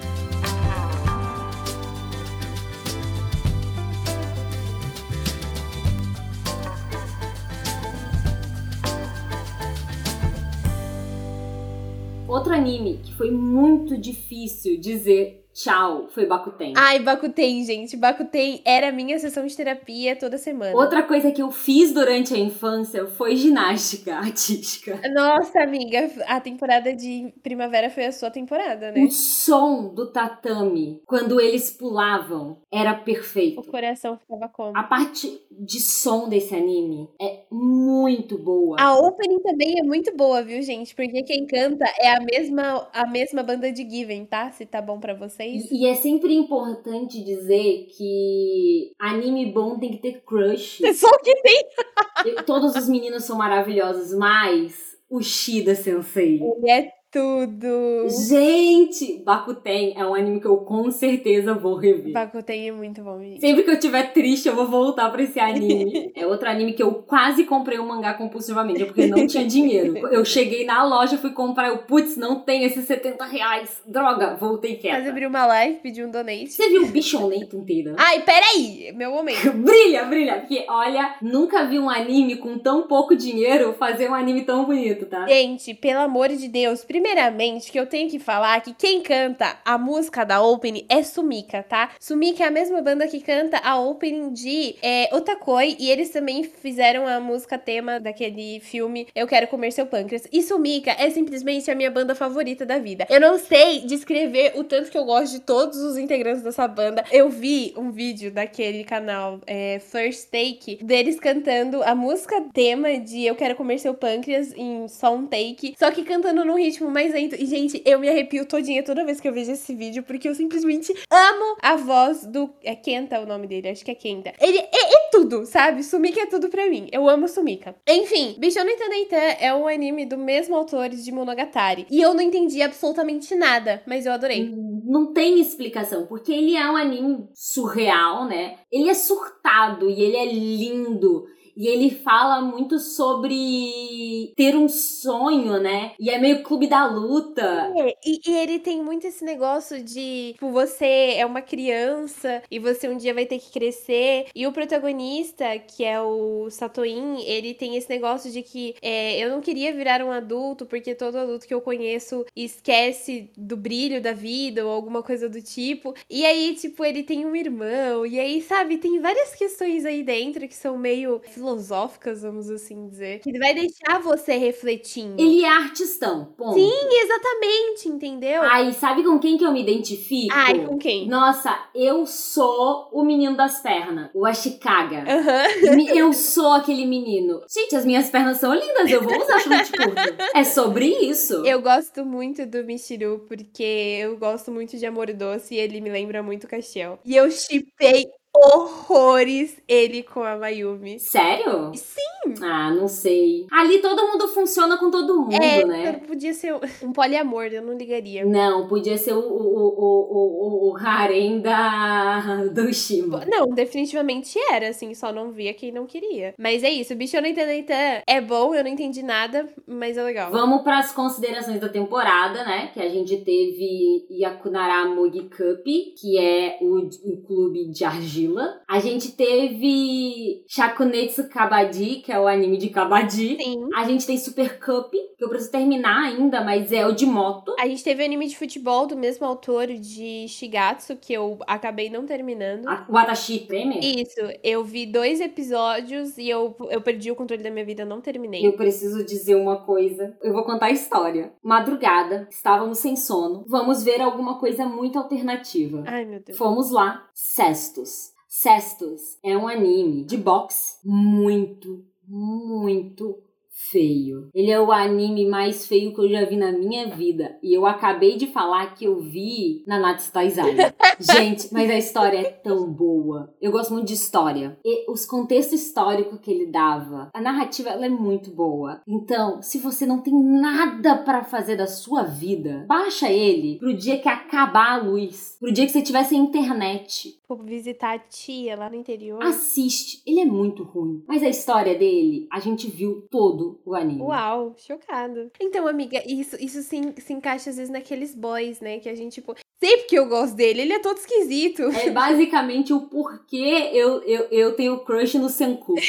Outro anime que foi muito difícil dizer tchau foi Bakuten. Ai, Bakuten, gente. Bakuten era a minha sessão de terapia toda semana. Outra coisa que eu fiz durante a infância foi ginástica artística. Nossa, amiga, a temporada de primavera foi a sua temporada, né? O som do tatame, quando eles pulavam, era perfeito. O coração ficava como? A parte de som desse anime é muito boa. A opening também é muito boa, viu, gente? Porque quem canta é a mesma, a mesma banda de Given, tá? Se tá bom pra vocês. E, e é sempre importante dizer que anime bom tem que ter crush. É só que tem. Eu- Todos os meninos são maravilhosos, mas o Shida Sensei. Ele é tudo. Gente, Bakuten é um anime que eu com certeza vou rever. Bakuten é muito bom, gente. Sempre que eu estiver triste, eu vou voltar pra esse anime. É outro anime que eu quase comprei um mangá compulsivamente, porque não tinha dinheiro. Eu cheguei na loja, fui comprar, eu, putz, não tem esses 70 reais. Droga, voltei quieta. abriu uma live, pediu um donate. Você viu o Bichonento inteiro? Ai, peraí! Meu momento. Brilha, brilha. Porque, olha, nunca vi um anime com tão pouco dinheiro fazer um anime tão bonito, tá? Gente, pelo amor de Deus, primeiramente que eu tenho que falar que quem canta a música da opening é Sumika, tá? Sumika é a mesma banda que canta a opening de é, Otakoi e eles também fizeram a música tema daquele filme Eu Quero Comer Seu Pâncreas. E Sumika é simplesmente a minha banda favorita da vida. Eu não sei descrever o tanto que eu gosto de todos os integrantes dessa banda. Eu vi um vídeo daquele canal é, First Take deles cantando a música tema de Eu Quero Comer Seu Pâncreas em só um take, só que cantando num ritmo mais lento. E, gente, eu me arrepio todinha toda vez que eu vejo esse vídeo, porque eu simplesmente amo a voz do. É Kenta o nome dele, acho que é Kenta. Ele é, é tudo, sabe? Sumika é tudo pra mim. Eu amo Sumika. Enfim, Bichou no Itanaitan é um anime do mesmo autor de Monogatari. E eu não entendi absolutamente nada, mas eu adorei. Não tem explicação, porque ele é um anime surreal, né? Ele é surtado e ele é lindo. E ele fala muito sobre ter um sonho, né? E é meio clube da luta. É, e, e ele tem muito esse negócio de, tipo, você é uma criança e você um dia vai ter que crescer. E o protagonista, que é o Satoin, ele tem esse negócio de que é, eu não queria virar um adulto, porque todo adulto que eu conheço esquece do brilho da vida ou alguma coisa do tipo. E aí, tipo, ele tem um irmão. E aí, sabe, tem várias questões aí dentro que são meio vamos assim dizer. Que vai deixar você refletindo. Ele é artistão, ponto. Sim, exatamente, entendeu? Ai, sabe com quem que eu me identifico? Ai, com quem? Nossa, eu sou o menino das pernas, o Ashikaga. Aham. Me- Eu sou aquele menino. Gente, as minhas pernas são lindas, eu vou usar chute curto. É sobre isso. Eu gosto muito do Michiru porque eu gosto muito de Amor Doce e ele me lembra muito Castiel. E eu chipei horrores ele com a Mayumi. Sério? Sim! Ah, não sei. Ali todo mundo funciona com todo mundo, É, né? podia ser um poliamor, eu não ligaria. Não, podia ser o, o, o, o, o, o harem da, do Shima. Não, definitivamente era, assim, só não via quem não queria. Mas é isso, Bicho no Itanaitan é bom, eu não entendi nada, mas é legal. Vamos para as considerações da temporada, né? Que a gente teve Yakunara Mugi Cup, que é o, o clube de argila. A gente teve Shakunetsu Kabaddi, que é o anime de Kabaddi. Sim. A gente tem Super Cup, que eu preciso terminar ainda, mas é o de moto. A gente teve o anime de futebol do mesmo autor de Shigatsu, que eu acabei não terminando. A- O Atashi Premier. Isso, eu vi dois episódios e eu, eu perdi o controle da minha vida, não terminei. Eu preciso dizer uma coisa. Eu vou contar a história. Madrugada, estávamos sem sono. Vamos ver alguma coisa muito alternativa. Ai, meu Deus. Fomos lá. Cestus. Cestus é um anime de boxe muito, muito feio. Ele é o anime mais feio que eu já vi na minha vida. E eu acabei de falar que eu vi na Natsu Taizai. Gente, mas a história é tão boa. Eu gosto muito de história. E os contextos históricos que ele dava, a narrativa ela é muito boa. Então, se você não tem nada pra fazer da sua vida, baixa ele pro dia que acabar a luz, pro dia que você tiver sem internet. Vou visitar a tia lá no interior. Assiste. Ele é muito ruim. Mas a história dele, a gente viu todo o anime. Uau, chocado. Então, amiga, isso, isso se, se encaixa às vezes naqueles boys, né? Que a gente, tipo, sempre que eu gosto dele, ele é todo esquisito. É basicamente o porquê eu, eu, eu tenho crush no Senku.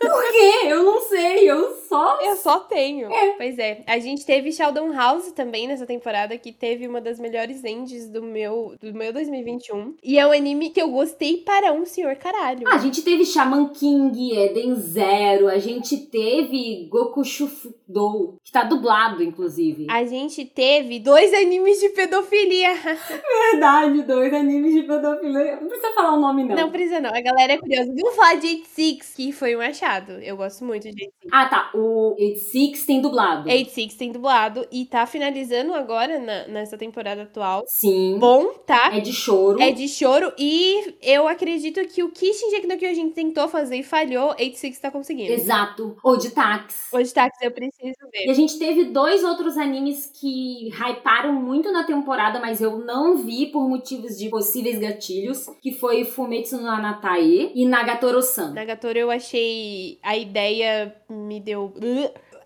Por quê? Eu não sei. Eu só. Eu só tenho. É. Pois é. A gente teve Sheldon House também nessa temporada, que teve uma das melhores ends do meu, do meu 2021. E é um anime que eu gostei para um senhor caralho. Ah, a gente teve Shaman King, Eden Zero, a gente teve Goku Shufudou, que tá dublado, inclusive. A gente teve dois animes de pedofilia. Verdade, dois animes de pedofilia. Não precisa falar o nome, não. Não precisa não, a galera é curiosa. Vamos falar de 86, que foi um achado. Eu gosto muito de 86. Ah, tá. O 86 tem dublado. 86 tem dublado e tá finalizando agora na- nessa temporada atual. Sim. Bom, tá? É de choro. É de choro e eu acredito que o que Shingeki no Kyojin tentou fazer e falhou, 86 tá conseguindo. Exato. Ou de táxi. Hoje táxi eu preciso E ver. a gente teve dois outros animes que hyparam muito na temporada, mas eu não vi por motivos de possíveis gatilhos, que foi Fumetsu no Anatae e Nagatoro-san. Nagatoro eu achei a ideia me deu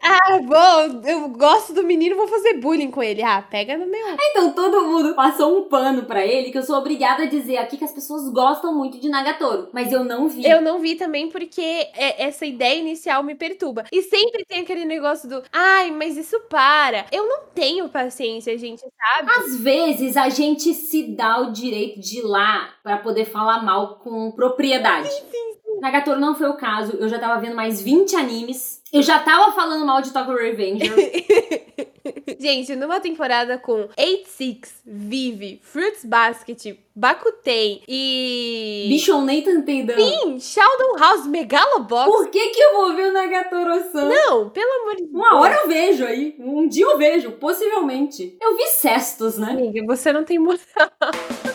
Ah, vou, eu gosto do menino, vou fazer bullying com ele. Ah, pega no meu. Então todo mundo passou um pano pra ele que eu sou obrigada a dizer aqui que as pessoas gostam muito de Nagatoro, mas eu não vi. Eu não vi também porque é- essa ideia inicial me perturba. E sempre tem aquele negócio do, ai, mas isso para. Eu não tenho paciência, gente, sabe? Às vezes a gente se dá o direito de ir lá pra poder falar mal com propriedade. Sim, sim. Nagatoro não foi o caso. Eu já tava vendo mais 20 animes. Eu já tava falando mal de Tokyo Revenger. Gente, numa temporada com 86, Vive, Fruits Basket, Bakuten e. Bichon Nathan Teidan. Sim, Sheldon House, Megalobox. Por que que eu vou ver o Nagatoro-san? Não, pelo amor de Deus. Uma hora eu vejo aí. Um dia eu vejo, possivelmente. Eu vi cestos, né? Amiga, você não tem moção.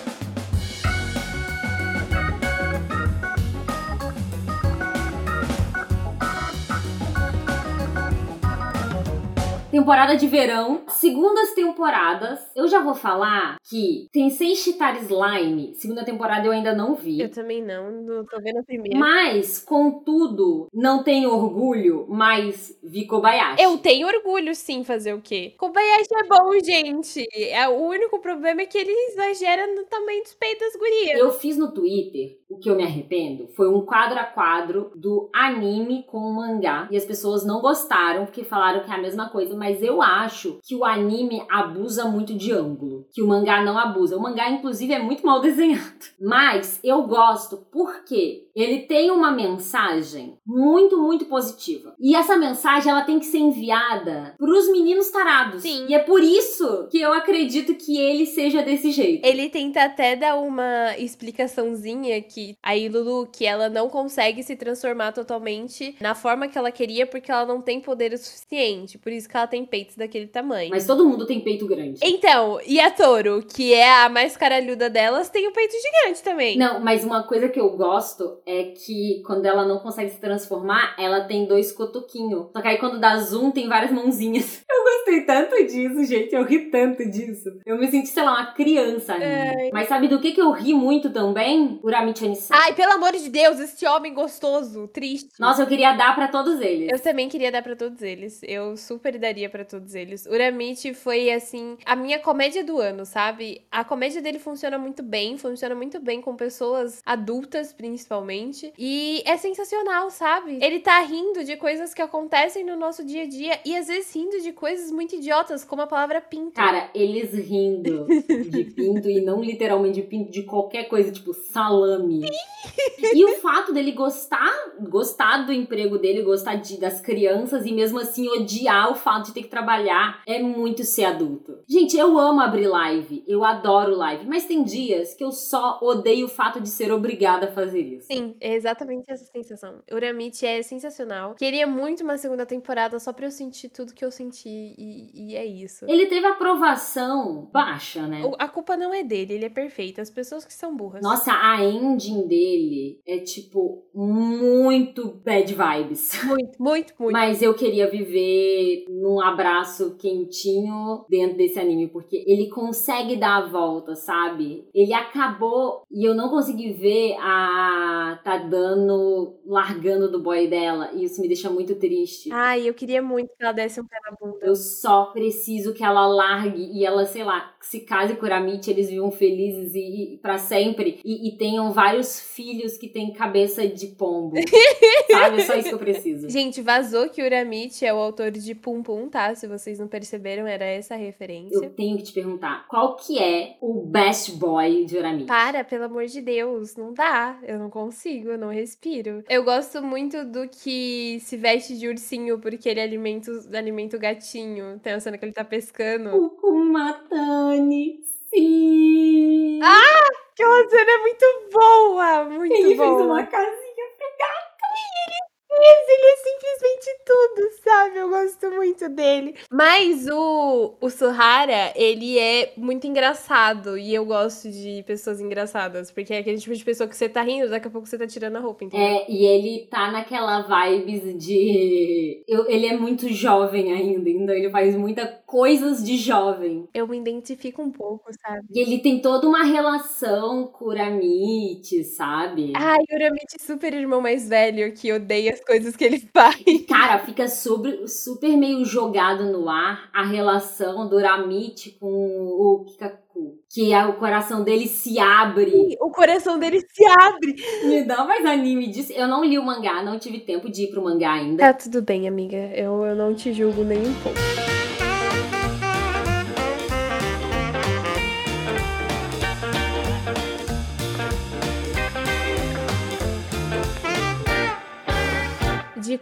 Temporada de verão, segundas temporadas. Eu já vou falar que tem seis Chitara Slime. Segunda temporada eu ainda não vi. Eu também não, não tô vendo a primeira. Mas, contudo, não tenho orgulho, mas vi Kobayashi. Eu tenho orgulho, sim, fazer o quê? Kobayashi é bom, gente. É, o único problema é que ele exagera no tamanho dos peitos das gurias. Eu fiz no Twitter, o que eu me arrependo, foi um quadro a quadro do anime com o mangá. E as pessoas não gostaram, porque falaram que é a mesma coisa, mas eu acho que o anime abusa muito de ângulo. Que o mangá não abusa. O mangá, inclusive, é muito mal desenhado. Mas eu gosto porque ele tem uma mensagem muito, muito positiva. E essa mensagem, ela tem que ser enviada pros meninos tarados. Sim. E é por isso que eu acredito que ele seja desse jeito. Ele tenta até dar uma explicaçãozinha que a Lulu, que ela não consegue se transformar totalmente na forma que ela queria porque ela não tem poder o suficiente. Por isso que ela tem peitos daquele tamanho. Mas todo mundo tem peito grande. Então, e a Toro, que é a mais caralhuda delas, tem o peito gigante também. Não, mas uma coisa que eu gosto é que quando ela não consegue se transformar, ela tem dois cotoquinhos. Só que aí quando dá zoom, tem várias mãozinhas. Eu gostei tanto disso, gente. Eu ri tanto disso. Eu me senti, sei lá, uma criança ainda. Mas sabe do que, que eu ri muito também? Uramichi Onisan. Ai, pelo amor de Deus, esse homem gostoso, triste. Nossa, eu queria dar pra todos eles. Eu também queria dar pra todos eles. Eu super daria pra todos eles. Uramichi foi assim a minha comédia do ano, sabe? A comédia dele funciona muito bem, funciona muito bem com pessoas adultas principalmente, e é sensacional, sabe? Ele tá rindo de coisas que acontecem no nosso dia a dia e às vezes rindo de coisas muito idiotas, como a palavra pinto. Cara, eles rindo de pinto e não literalmente de pinto, de qualquer coisa, tipo salame. E o fato dele gostar, gostar do emprego dele, gostar de, das crianças e mesmo assim odiar o fato de ter que trabalhar é muito ser adulto. Gente, eu amo abrir live, eu adoro live, mas tem dias que eu só odeio o fato de ser obrigada a fazer isso. Sim, é exatamente essa sensação. Uramichi é sensacional. Queria muito uma segunda temporada só pra eu sentir tudo que eu senti e, e é isso. Ele teve aprovação baixa, né? A culpa não é dele, ele é perfeito. As pessoas que são burras. Nossa, a ending dele é tipo muito bad vibes. Muito, muito, muito. Mas eu queria viver num abraço quentinho dentro desse anime, porque ele consegue dar a volta, sabe? Ele acabou e eu não consegui ver a Tadano largando do boy dela, e isso me deixa muito triste. Ai, eu queria muito que ela desse um pé na bunda. Eu só preciso que ela largue e ela, sei lá, se case com o Uramite, eles vivam felizes e, e para sempre e, e, tenham vários filhos que têm cabeça de pombo. Sabe? É só isso que eu preciso. Gente, vazou que o Uramite é o autor de Pum Pum, tá? Se vocês não perceberam, era essa a referência. Eu tenho que te perguntar, qual que é o best boy de Uramite? Para, pelo amor de Deus, não dá. Eu não consigo, eu não respiro. Eu gosto muito do que se veste de ursinho porque ele alimenta, alimenta o gatinho. Tem a cena que ele tá pescando. O Kumatani, sim! Ah! Aquela cena é muito boa! Muito ele boa. Ele fez uma casinha pro gato. Ele fez, ele é simplesmente tudo, sabe? Eu gosto muito dele. Mas o, o Suhara, ele é muito engraçado. E eu gosto de pessoas engraçadas. Porque é aquele tipo de pessoa que você tá rindo, daqui a pouco você tá tirando a roupa, entendeu? É, e ele tá naquela vibes de. Eu, ele é muito jovem ainda, então ele faz muita coisas de jovem. Eu me identifico um pouco, sabe? E ele tem toda uma relação com o Uramite, sabe? Ai, o Uramite super irmão mais velho que odeia as coisas que ele faz. Cara, fica sobre, super meio jogado no ar a relação do Uramite com o Kikaku. Que é, o coração dele se abre. O coração dele se abre. Me dá mais anime disso. Eu não li o mangá, não tive tempo de ir pro mangá ainda. Tá tudo bem, amiga. Eu, eu não te julgo nem um pouco.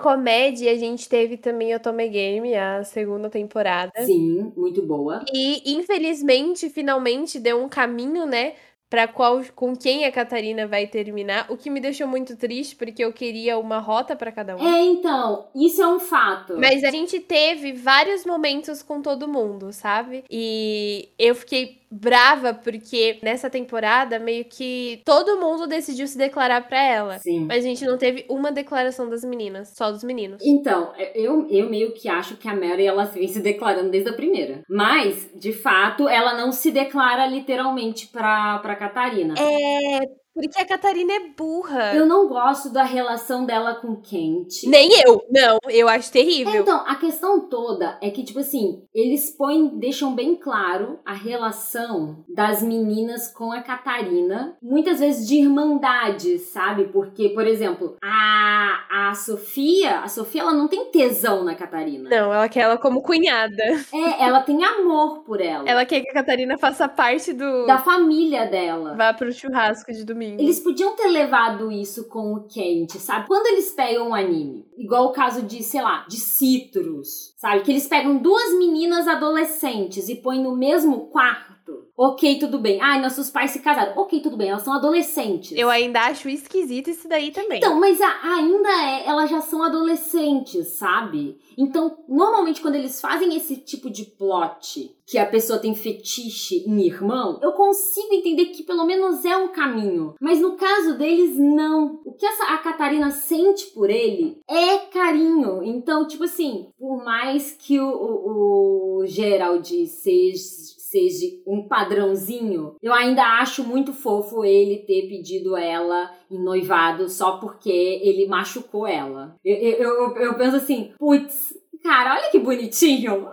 Comédia, a gente teve também Otome Game, a segunda temporada. Sim, muito boa. E, infelizmente, finalmente deu um caminho, né? Pra qual, com quem a Catarina vai terminar, o que me deixou muito triste, porque eu queria uma rota para cada um. É, então, isso é um fato. Mas a gente teve vários momentos com todo mundo, sabe? E eu fiquei brava porque nessa temporada meio que todo mundo decidiu se declarar para ela. Sim. Mas a gente não teve uma declaração das meninas, só dos meninos. Então, eu, eu meio que acho que a Mary ela vem se declarando desde a primeira. Mas, de fato, ela não se declara literalmente pra, pra Catarina. É, porque a Catarina é burra. Eu não gosto da relação dela com Kent. Nem eu. Não, eu acho terrível. Então, a questão toda é que, tipo assim, eles põem, deixam bem claro a relação das meninas com a Catarina. Muitas vezes de irmandade, sabe? Porque, por exemplo, a, a Sofia, a Sofia, ela não tem tesão na Catarina. Não, ela quer ela como cunhada. É, ela tem amor por ela. Ela quer que a Catarina faça parte do... Da família dela. Vá pro churrasco de domingo. Eles podiam ter levado isso com o Kent, sabe? Quando eles pegam um anime, igual o caso de, sei lá, de Citrus, sabe? Que eles pegam duas meninas adolescentes e põem no mesmo quarto. Ok, tudo bem. Ai, nossos pais se casaram. Ok, tudo bem, elas são adolescentes. Eu ainda acho esquisito isso daí também. Então, mas a, ainda é, elas já são adolescentes, sabe? Então, normalmente quando eles fazem esse tipo de plot, que a pessoa tem fetiche em irmão, eu consigo entender que pelo menos é um caminho. Mas no caso deles, não. O que essa, a Catarina sente por ele é carinho. Então, tipo assim, por mais que o, o, o Gerald seja seja um padrãozinho, eu ainda acho muito fofo ele ter pedido ela em noivado só porque ele machucou ela. Eu, eu, eu penso assim, putz, Cara, olha que bonitinho.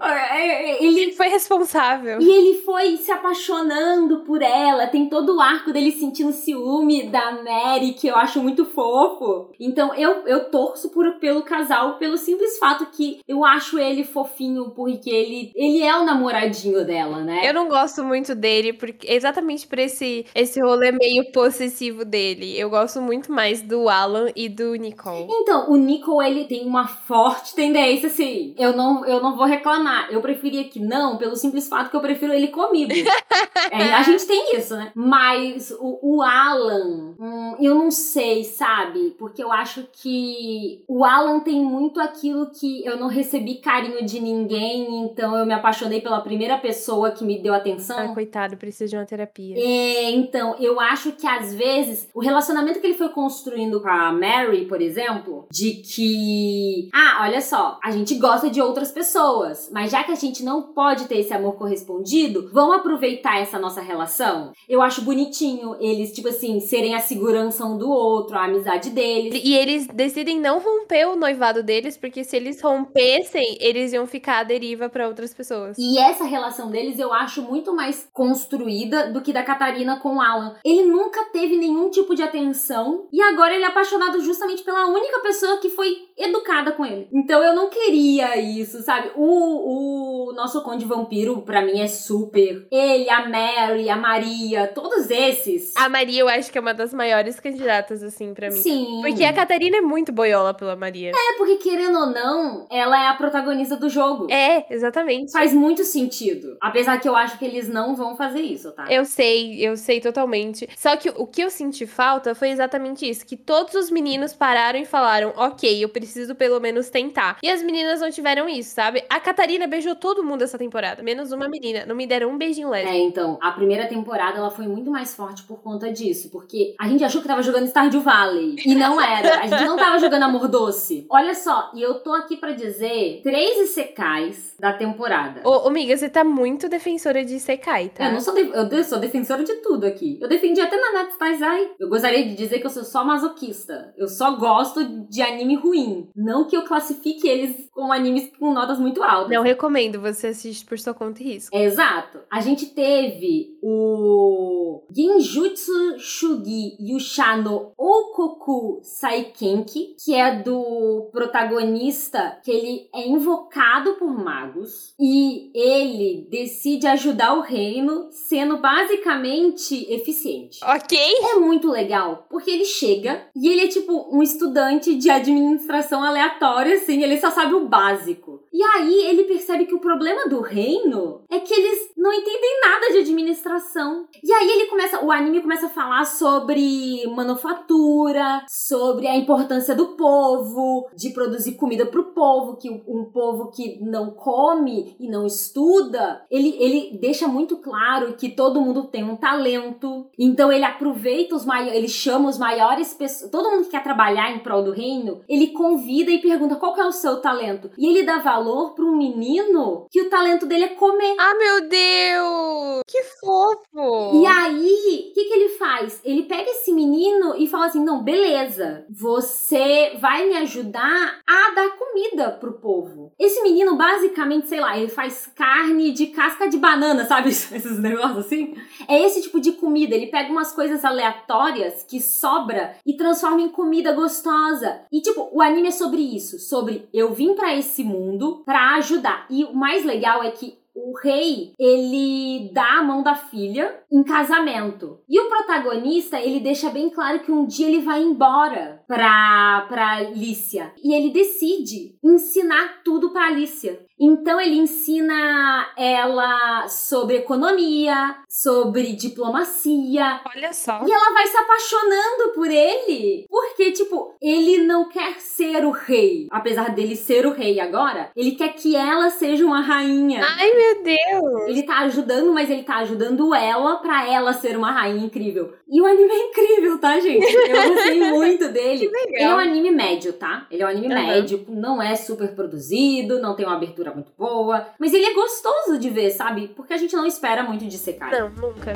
Ele foi responsável. E ele foi se apaixonando por ela. Tem todo o arco dele sentindo ciúme da Mary, que eu acho muito fofo. Então eu, eu torço por, pelo casal pelo simples fato que eu acho ele fofinho, porque ele, ele é o namoradinho dela, né? Eu não gosto muito dele, porque exatamente por esse, esse rolê meio possessivo dele. Eu gosto muito mais do Alan e do Nicole. Então, o Nicole, ele tem uma forte tendência, assim eu não, eu não vou reclamar. Eu preferia que não, pelo simples fato que eu prefiro ele comigo. é, a gente tem isso, né? Mas o, o Alan, hum, eu não sei, sabe? Porque eu acho que o Alan tem muito aquilo que eu não recebi carinho de ninguém, então eu me apaixonei pela primeira pessoa que me deu atenção. Ah, coitado, precisa de uma terapia. É, então, eu acho que às vezes o relacionamento que ele foi construindo com a Mary, por exemplo, de que, ah, olha só, a gente gosta gosta de outras pessoas. Mas já que a gente não pode ter esse amor correspondido, vamos aproveitar essa nossa relação? Eu acho bonitinho eles, tipo assim, serem a segurança um do outro, a amizade deles. E eles decidem não romper o noivado deles, porque se eles rompessem, eles iam ficar à deriva para outras pessoas. E essa relação deles eu acho muito mais construída do que da Catarina com o Alan. Ele nunca teve nenhum tipo de atenção e agora ele é apaixonado justamente pela única pessoa que foi educada com ele. Então eu não queria isso, sabe? O, o nosso Conde Vampiro, para mim, é super. Ele, a Mary, a Maria, todos esses. A Maria, eu acho que é uma das maiores candidatas, assim, para mim. Sim. Porque a Catarina é muito boiola pela Maria. É, porque querendo ou não, ela é a protagonista do jogo. É, exatamente. Faz muito sentido. Apesar que eu acho que eles não vão fazer isso, tá? Eu sei, eu sei totalmente. Só que o que eu senti falta foi exatamente isso: que todos os meninos pararam e falaram, ok, eu preciso pelo menos tentar. E as meninas não tiveram isso, sabe? A Catarina beijou todo mundo essa temporada, menos uma menina. Não me deram um beijinho leve. É, então, a primeira temporada ela foi muito mais forte por conta disso, porque a gente achou que tava jogando Stardew Valley e não era. A gente não tava jogando Amor Doce. Olha só, e eu tô aqui para dizer três Isekais da temporada. Ô, ô, amiga, você tá muito defensora de Isekai, tá? Eu não sou, de, eu sou defensora de tudo aqui. Eu defendi até na Natsu Taizai. Eu gostaria de dizer que eu sou só masoquista. Eu só gosto de anime ruim. Não que eu classifique eles como animes com notas muito altas. Não recomendo, você assiste por sua conta e risco. É, exato. A gente teve o Genjutsu Shugi Yushano Okoku Saikenki, que é do protagonista que ele é invocado por magos e ele decide ajudar o reino sendo basicamente eficiente. Ok. É muito legal, porque ele chega e ele é tipo um estudante de administração aleatória, assim, ele só sabe o básico básico. E aí ele percebe que o problema do reino é que eles não entendem nada de administração. E aí ele começa, o anime começa a falar sobre manufatura, sobre a importância do povo, de produzir comida pro povo, que um povo que não come e não estuda, ele, ele deixa muito claro que todo mundo tem um talento. Então ele aproveita os maiores, ele chama os maiores pessoas, todo mundo que quer trabalhar em prol do reino, ele convida e pergunta qual é o seu talento. E ele dá valor para um menino que o talento dele é comer. Ah, meu Deus! Que fofo! E aí, o que, que ele faz? Ele pega esse menino e fala assim: não, beleza, você vai me ajudar a dar comida pro povo. Esse menino, basicamente, sei lá, ele faz carne de casca de banana, sabe? Esses negócios assim. É esse tipo de comida. Ele pega umas coisas aleatórias que sobra e transforma em comida gostosa. E, tipo, o anime é sobre isso: sobre eu vim para esse mundo para ajudar. E o mais legal é que o rei, ele dá a mão da filha em casamento. E o protagonista, ele deixa bem claro que um dia ele vai embora pra, pra Lícia. E ele decide ensinar tudo pra Alicia. Então ele ensina ela sobre economia, sobre diplomacia. Olha só. E ela vai se apaixonando por ele. Porque, tipo, ele não quer ser o rei. Apesar dele ser o rei agora, ele quer que ela seja uma rainha. Ai, meu Deus. Ele tá ajudando, mas ele tá ajudando ela pra ela ser uma rainha incrível. E o anime é incrível, tá, gente? Eu gostei muito dele. Que legal. Ele é um anime médio, tá? Ele é um anime Uhum. médio, não é super produzido, não tem uma abertura muito boa, mas ele é gostoso de ver, sabe? Porque a gente não espera muito de secar. Não, nunca.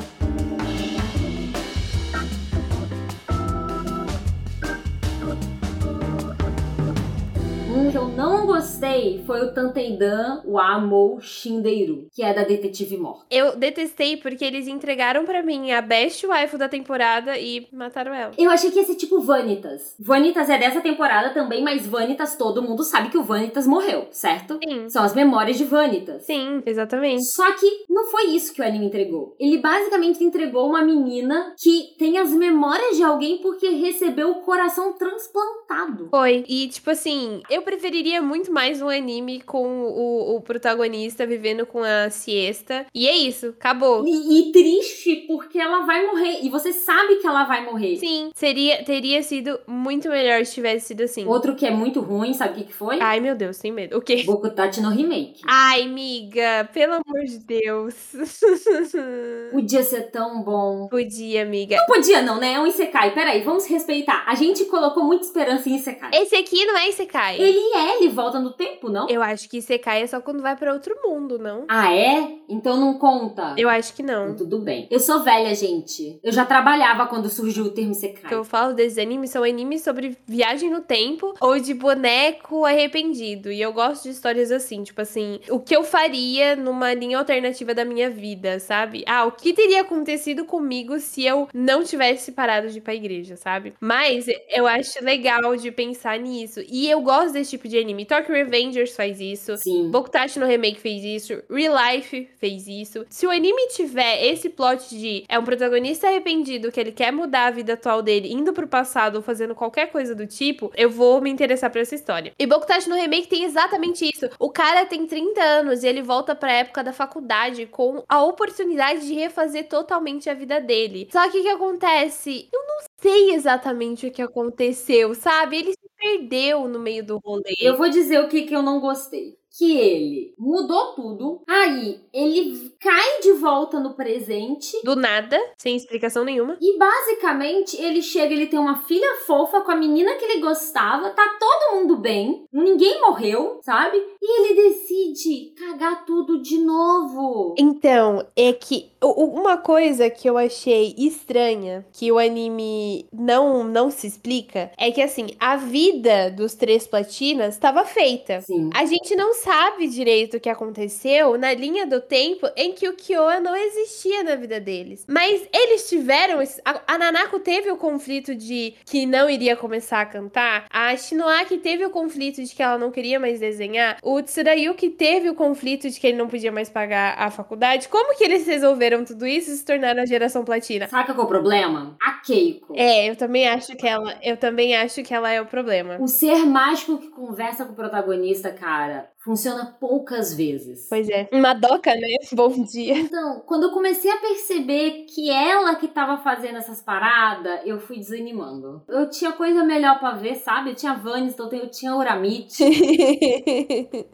Um que eu não gostei foi o Tanteidan Wamo Shindeiru, que é da Detetive Morta. Eu detestei porque eles entregaram pra mim a best waifu da temporada e mataram ela. Eu achei que ia ser tipo Vanitas. Vanitas é dessa temporada também, mas Vanitas todo mundo sabe que o Vanitas morreu, certo? Sim. São as memórias de Vanitas. Sim, exatamente. Só que não foi isso que o anime entregou. Ele basicamente entregou uma menina que tem as memórias de alguém porque recebeu o coração transplantado. Foi. E, tipo assim, eu preferiria muito mais um anime com o, o protagonista vivendo com a siesta. E é isso, acabou. E, e triste porque ela vai morrer. E você sabe que ela vai morrer. Sim, seria, teria sido muito melhor se tivesse sido assim. Outro que é muito ruim, sabe o que, que foi? Ai, meu Deus, sem medo. O quê? Bokutachi no Remake. Ai, miga, pelo amor de Deus. Podia ser tão bom. Podia, amiga. Não podia não, né? É um Isekai. Peraí, vamos respeitar. A gente colocou muita esperança em Isekai. Esse aqui não é Isekai. Ele é, ele volta no tempo, não? Eu acho que Isekai é só quando vai para outro mundo, não? Ah, é? Então não conta. Eu acho que não. Tudo bem. Eu sou velha, gente. Eu já trabalhava quando surgiu o termo Isekai. O que eu falo desses animes são animes sobre viagem no tempo ou de boneco arrependido. E eu gosto de histórias assim, tipo assim, o que eu faria numa linha alternativa da minha vida, sabe? Ah, o que teria acontecido comigo se eu não tivesse parado de ir pra igreja, sabe? Mas eu acho legal de pensar nisso. E eu gosto desse tipo de anime. Tokyo Revengers faz isso. Sim. Bokutachi no Remake fez isso. Real Life fez isso. Se o anime tiver esse plot de é um protagonista arrependido que ele quer mudar a vida atual dele, indo pro passado ou fazendo qualquer coisa do tipo, eu vou me interessar por essa história. E Bokutachi no Remake tem exatamente isso. O cara tem 30 anos e ele volta pra época da faculdade com a oportunidade de refazer totalmente a vida dele. Só que o que acontece? Eu não sei exatamente o que aconteceu, sabe? Ele perdeu no meio do rolê. Eu vou dizer o que, que eu não gostei que ele mudou tudo, aí ele cai de volta no presente. Do nada, sem explicação nenhuma. E basicamente ele chega, ele tem uma filha fofa com a menina que ele gostava, tá todo mundo bem, ninguém morreu, sabe? E ele decide cagar tudo de novo. Então, é que uma coisa que eu achei estranha, que o anime não não se explica, é que assim, a vida dos três platinas estava feita. Sim. A gente não sabe direito o que aconteceu na linha do tempo em que o Kyoa não existia na vida deles. Mas eles tiveram. A, Nanako teve o conflito de que não iria começar a cantar. A Shinoaki teve o conflito de que ela não queria mais desenhar. O Tsurayuki teve o conflito de que ele não podia mais pagar a faculdade. Como que eles resolveram tudo isso e se tornaram a geração platina? Saca qual é o problema? A Keiko. É, eu também acho que ela. Eu também acho que ela é o problema. O ser mágico que conversa com o protagonista, cara, funciona poucas vezes. Pois é. Madoka, né? Bom dia. Então, quando eu comecei a perceber que ela que tava fazendo essas paradas, eu fui desanimando. Eu tinha coisa melhor para ver, sabe? Eu tinha então eu tinha Uramite.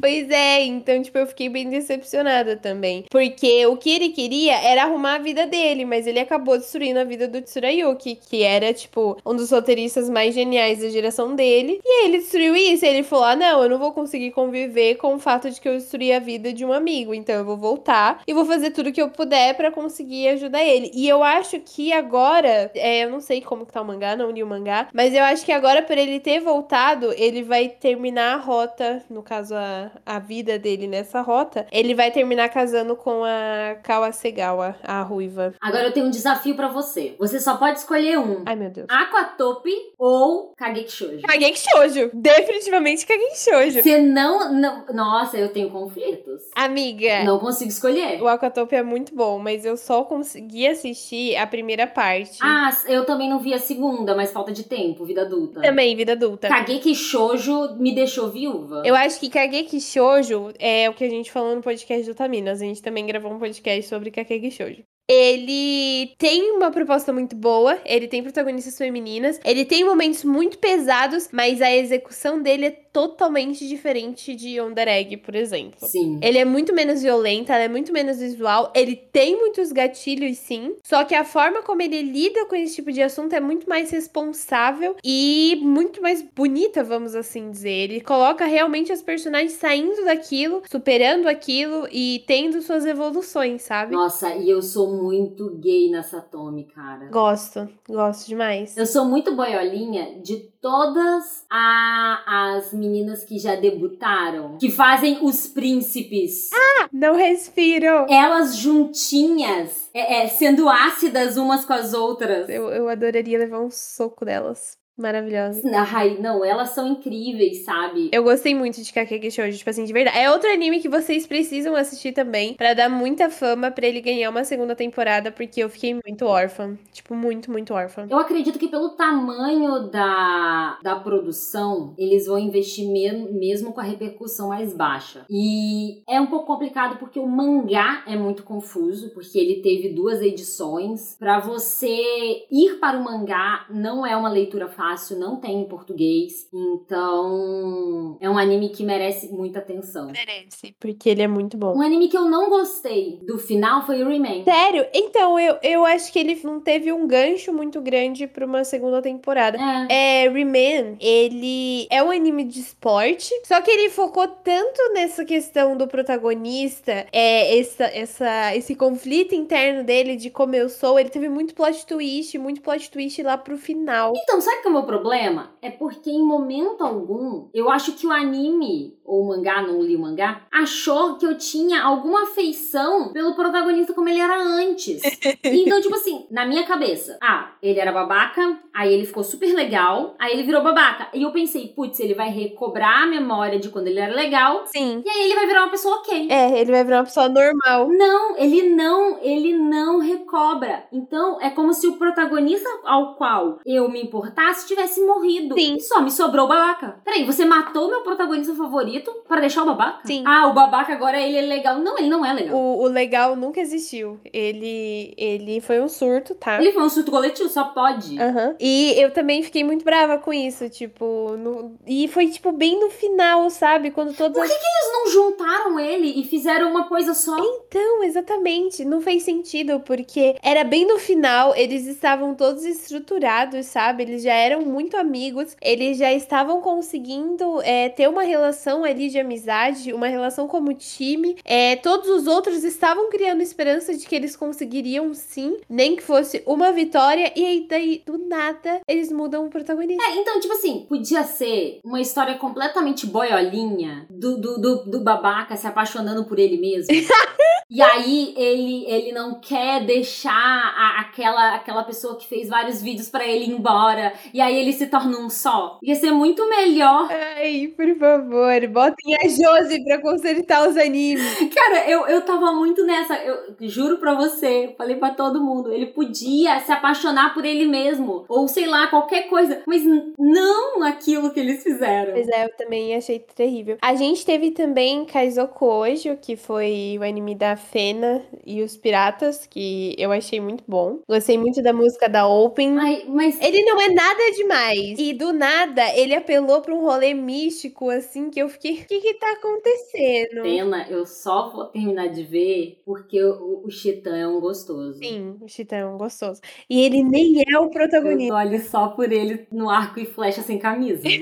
pois é, então, tipo, eu fiquei bem decepcionada também. Porque o que ele queria era arrumar a vida dele, mas ele acabou destruindo a vida do Tsurayuki, que era, tipo, um dos roteiristas mais geniais da geração dele. E aí ele destruiu isso, e ele falou: ah, não, eu não vou conseguir conviver com o fato de que eu destruí a vida de um amigo. Então eu vou voltar e vou fazer tudo que eu puder para conseguir ajudar ele. E eu acho que agora, é, eu não sei como que tá o mangá, não li o mangá, mas eu acho que agora, por ele ter voltado, ele vai terminar a rota, no caso, a, a vida dele nessa rota, ele vai terminar casando com a Kawasegawa, a ruiva. Agora eu tenho um desafio para você. Você só pode escolher um. Ai, meu Deus. Aquatope ou Kageki Shoujo. Kageki Shoujo. Definitivamente Kageki Shoujo. Você não não, não. Nossa, eu tenho conflitos. Amiga. Não consigo escolher. O Aquatopia é muito bom, mas eu só consegui assistir a primeira parte. Ah, eu também não vi a segunda, mas falta de tempo, vida adulta. Também, vida adulta. Kageki Shoujo me deixou viúva. Eu acho que Kageki Shoujo é o que a gente falou no podcast do Taminas. A gente também gravou um podcast sobre Kageki Shoujo. Ele tem uma proposta muito boa, ele tem protagonistas femininas, ele tem momentos muito pesados, mas a execução dele é totalmente diferente de Under Egg, por exemplo. Sim. Ele é muito menos violenta, ela é muito menos visual, ele tem muitos gatilhos sim, só que a forma como ele lida com esse tipo de assunto é muito mais responsável e muito mais bonita, vamos assim dizer. Ele coloca realmente as personagens saindo daquilo, superando aquilo e tendo suas evoluções, sabe? Nossa, e eu sou muito gay nessa Tommy, cara. Gosto, gosto demais. Eu sou muito boiolinha de todas a, as meninas que já debutaram, que fazem os príncipes. Ah, não respiro. Elas juntinhas, é, é, sendo ácidas umas com as outras. Eu, eu adoraria levar um soco delas. Maravilhosa. Ai, não, elas são incríveis, sabe? Eu gostei muito de Kakegi Shoujo, tipo assim, de verdade. É outro anime que vocês precisam assistir também, para dar muita fama para ele ganhar uma segunda temporada, porque eu fiquei muito órfã. Tipo, muito, muito órfã. Eu acredito que pelo tamanho da, da produção, eles vão investir me mesmo com a repercussão mais baixa. E é um pouco complicado porque o mangá é muito confuso, porque ele teve duas edições. Para você ir para o mangá, não é uma leitura fácil fácil, não tem em português. Então, é um anime que merece muita atenção. Merece, porque ele é muito bom. Um anime que eu não gostei do final foi o Remain. Sério? Então, eu, eu acho que ele não teve um gancho muito grande pra uma segunda temporada. É. É, Remain, ele é um anime de esporte, só que ele focou tanto nessa questão do protagonista, é, essa, essa, esse conflito interno dele de como eu sou, ele teve muito plot twist, muito plot twist lá pro final. Então, sabe que é o meu problema? É porque em momento algum, eu acho que o anime, ou o mangá, não li o mangá, achou que eu tinha alguma afeição pelo protagonista como ele era antes. então, tipo assim, na minha cabeça, ah, ele era babaca, aí ele ficou super legal, aí ele virou babaca. E eu pensei, putz, ele vai recobrar a memória de quando ele era legal, Sim. e aí ele vai virar uma pessoa ok. É, ele vai virar uma pessoa normal. Não, ele não, ele não recobra. Então, é como se o protagonista ao qual eu me importasse tivesse morrido. Sim. E só me sobrou o babaca. Peraí, você matou meu protagonista favorito para deixar o babaca? Sim. Ah, o babaca agora ele é legal. Não, ele não é legal. O, o legal nunca existiu. Ele, ele foi um surto, tá? Ele foi um surto coletivo, só pode. Aham. E eu também fiquei muito brava com isso, tipo, no- e foi tipo bem no final, sabe? Quando todas Por as que, que eles não juntaram ele e fizeram uma coisa só? Então, exatamente, não fez sentido, porque era bem no final, eles estavam todos estruturados, sabe? Eles já eram muito amigos, eles já estavam conseguindo é, ter uma relação ali de amizade, uma relação como time. É, todos os outros estavam criando esperança de que eles conseguiriam sim, nem que fosse uma vitória, e aí daí, do nada, eles mudam o protagonista. É, então, tipo assim, podia ser uma história completamente boiolinha do, do, do, do babaca se apaixonando por ele mesmo. e aí ele, ele não quer deixar a- aquela, aquela pessoa que fez vários vídeos pra ele ir embora. E aí ele se torna um só. Ia ser muito melhor. Ai, por favor, botem a Josi pra consertar os animes. Cara, eu, eu tava muito nessa. Eu juro pra você, eu falei pra todo mundo. Ele podia se apaixonar por ele mesmo. Ou sei lá, qualquer coisa. Mas não aquilo que eles fizeram. Pois é, eu também achei terrível. A gente teve também Kaizoko Ojo, que foi o anime da Fena e os Piratas, que eu achei muito bom. Gostei muito da música da Open. Ai, mas Ele não é nada demais. E do nada, ele apelou pra um rolê místico, assim, que eu fiquei. O que que tá acontecendo? pena, eu só vou terminar de ver porque o, o Chitã é um gostoso. Sim, o Chitão é um gostoso. E ele nem é o protagonista. ali só por ele no arco e flecha sem camisa.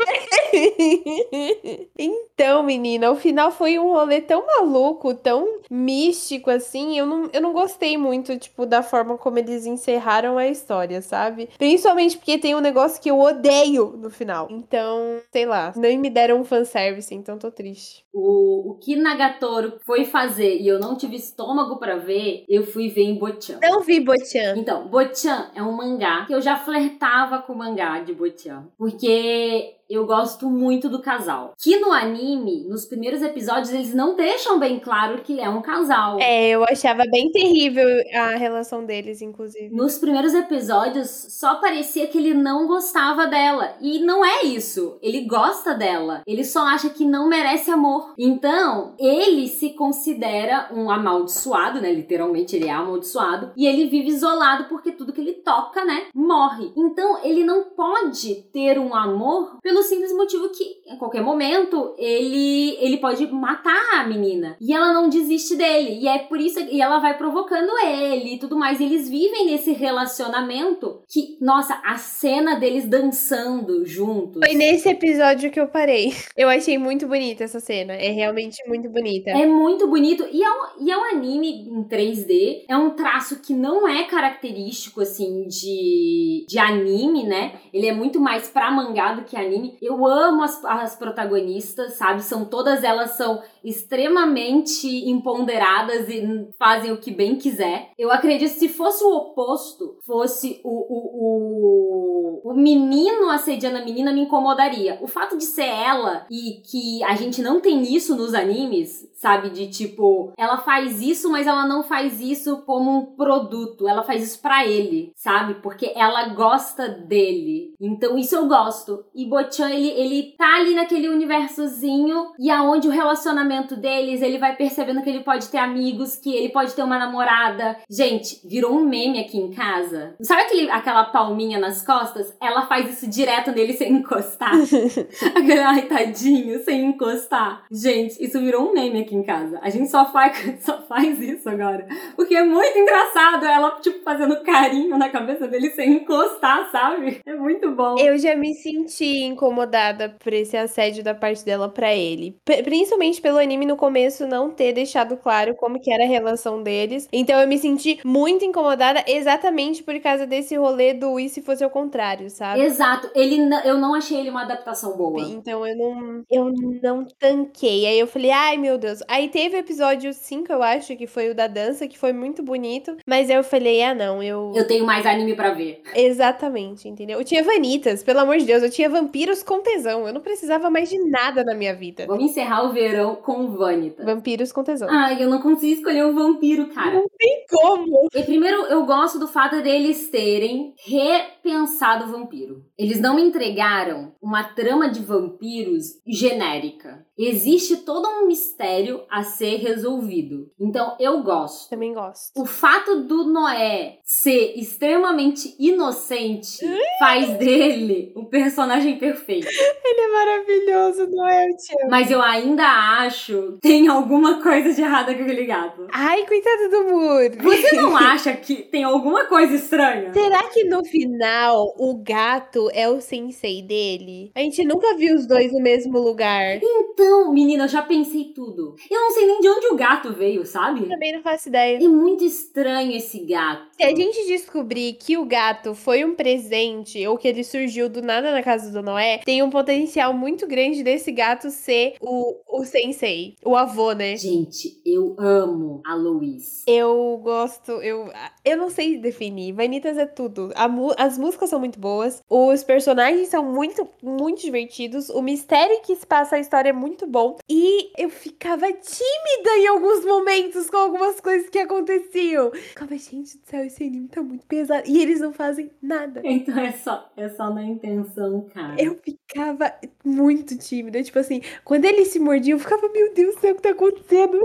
então, menina, o final foi um rolê tão maluco, tão místico, assim. Eu não, eu não gostei muito, tipo, da forma como eles encerraram a história, sabe? Principalmente porque tem um negócio que eu odeio no final. Então, sei lá, nem me deram um fanservice, então tô triste. O, o que Nagatoro foi fazer e eu não tive estômago pra ver, eu fui ver em Bochan. Não vi Bochan. Então, Bochan é um mangá que eu já flertava com o mangá de Bochan. Porque eu gosto muito do casal. Que no anime, nos primeiros episódios, eles não deixam bem claro que é um casal. É, eu achava bem terrível a relação deles, inclusive. Nos primeiros episódios, só parecia que ele não gostava dela. E não é isso. Ele gosta dela. Ele só acha que não merece amor. Então, ele se considera um amaldiçoado, né? Literalmente, ele é amaldiçoado. E ele vive isolado porque tudo que ele toca, né? Morre. Então, ele não pode ter um amor pelo simples motivo que, em qualquer momento, ele, ele pode matar a menina. E ela não desiste dele. E é por isso. E ela vai provocando ele e tudo mais. E eles vivem nesse relacionamento que, nossa, a cena deles dançando juntos. Foi nesse episódio que eu parei. Eu achei muito bonita essa cena. É realmente muito bonita. É muito bonito e é, um, e é um anime em 3D. É um traço que não é característico, assim, de, de anime, né? Ele é muito mais pra mangá do que anime. Eu amo as, as protagonistas, sabe? São todas elas são extremamente empoderadas e fazem o que bem quiser. Eu acredito se fosse o oposto, fosse o, o, o, o menino assediando a menina, me incomodaria. O fato de ser ela e que a gente não tem isso nos animes, sabe? De tipo, ela faz isso, mas ela não faz isso como um produto. Ela faz isso pra ele, sabe? Porque ela gosta dele. Então isso eu gosto. E Bochan Chan, ele, ele tá ali naquele universozinho e aonde o relacionamento deles, ele vai percebendo que ele pode ter amigos, que ele pode ter uma namorada. Gente, virou um meme aqui em casa. Sabe aquele, aquela palminha nas costas? Ela faz isso direto nele sem encostar. Ai, tadinho, sem encostar. Gente, isso virou um meme aqui em casa. A gente só faz, só faz isso agora. Porque é muito engraçado ela, tipo, fazendo carinho na cabeça dele sem encostar, sabe? É muito bom. Eu já me senti incomodada por esse assédio da parte dela para ele. P principalmente pelo anime no começo não ter deixado claro como que era a relação deles. Então eu me senti muito incomodada exatamente por causa desse rolê do e se fosse ao contrário, sabe? Exato. Ele eu não achei ele uma adaptação boa. Então eu não eu não tanquei. Aí eu falei: "Ai, meu Deus". Aí teve o episódio 5, eu acho, que foi o da dança, que foi muito bonito, mas eu falei: "Ah, não, eu Eu tenho mais anime para ver". Exatamente, entendeu? Eu tinha vanitas, pelo amor de Deus, eu tinha vampiros com tesão. Eu não precisava mais de nada na minha vida. Vamos encerrar o verão com vanitas. Vampiros com tesão. Ai, eu não consigo escolher o um vampiro, cara. Não tem como. E primeiro, eu gosto do fato deles terem repensado o vampiro. Eles não me entregaram uma trama de vampiros genérica. Existe todo um mistério a ser resolvido. Então, eu gosto. Também gosto. O fato do Noé ser extremamente inocente faz dele um personagem perfeito. Ele é maravilhoso, Noé, eu te amo. Mas eu ainda acho que tem alguma coisa de errada com aquele gato. Ai, coitado do Muro. Você não acha que tem alguma coisa estranha? Será que no final o gato é o sensei dele? A gente nunca viu os dois no mesmo lugar. Então, menina, eu já pensei tudo. Eu não sei nem de onde o gato veio, sabe? Também não faço ideia. É muito estranho esse gato. Se a gente descobrir que o gato foi um presente ou que ele surgiu do nada na casa do Noé, tem um potencial muito grande desse gato ser o, o sensei, o avô, né? Gente, eu amo a Luiz. Eu gosto, eu, eu não sei definir. Vanitas é tudo. A, as músicas são muito boas, os personagens são muito, muito divertidos, o mistério que se passa a história é muito bom. E eu ficava tímida em alguns momentos com algumas coisas que aconteciam. Ficava, gente do céu, esse anime tá muito pesado. E eles não fazem nada. Então é só, é só na intenção, cara. Eu ficava muito tímida. Tipo assim, quando eles se mordiam, eu ficava, meu Deus do céu, o que tá acontecendo?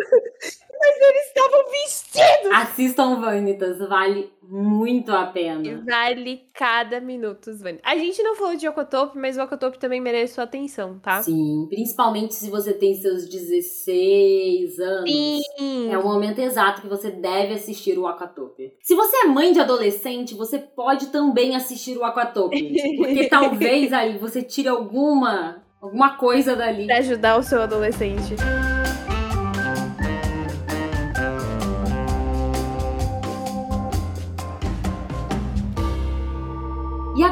Mas eles estavam vestidos! Assistam Vanitas, vale muito a pena. Vale cada minuto, Vanitas. A gente não falou de Okotop, mas o Okotop também merece sua atenção, tá? Sim, principalmente se você tem seus 16 anos. Sim. É o momento exato que você deve assistir o Aquatope. Se você é mãe de adolescente, você pode também assistir o Aquatope. porque talvez aí você tire alguma, alguma coisa dali. Pra ajudar o seu adolescente.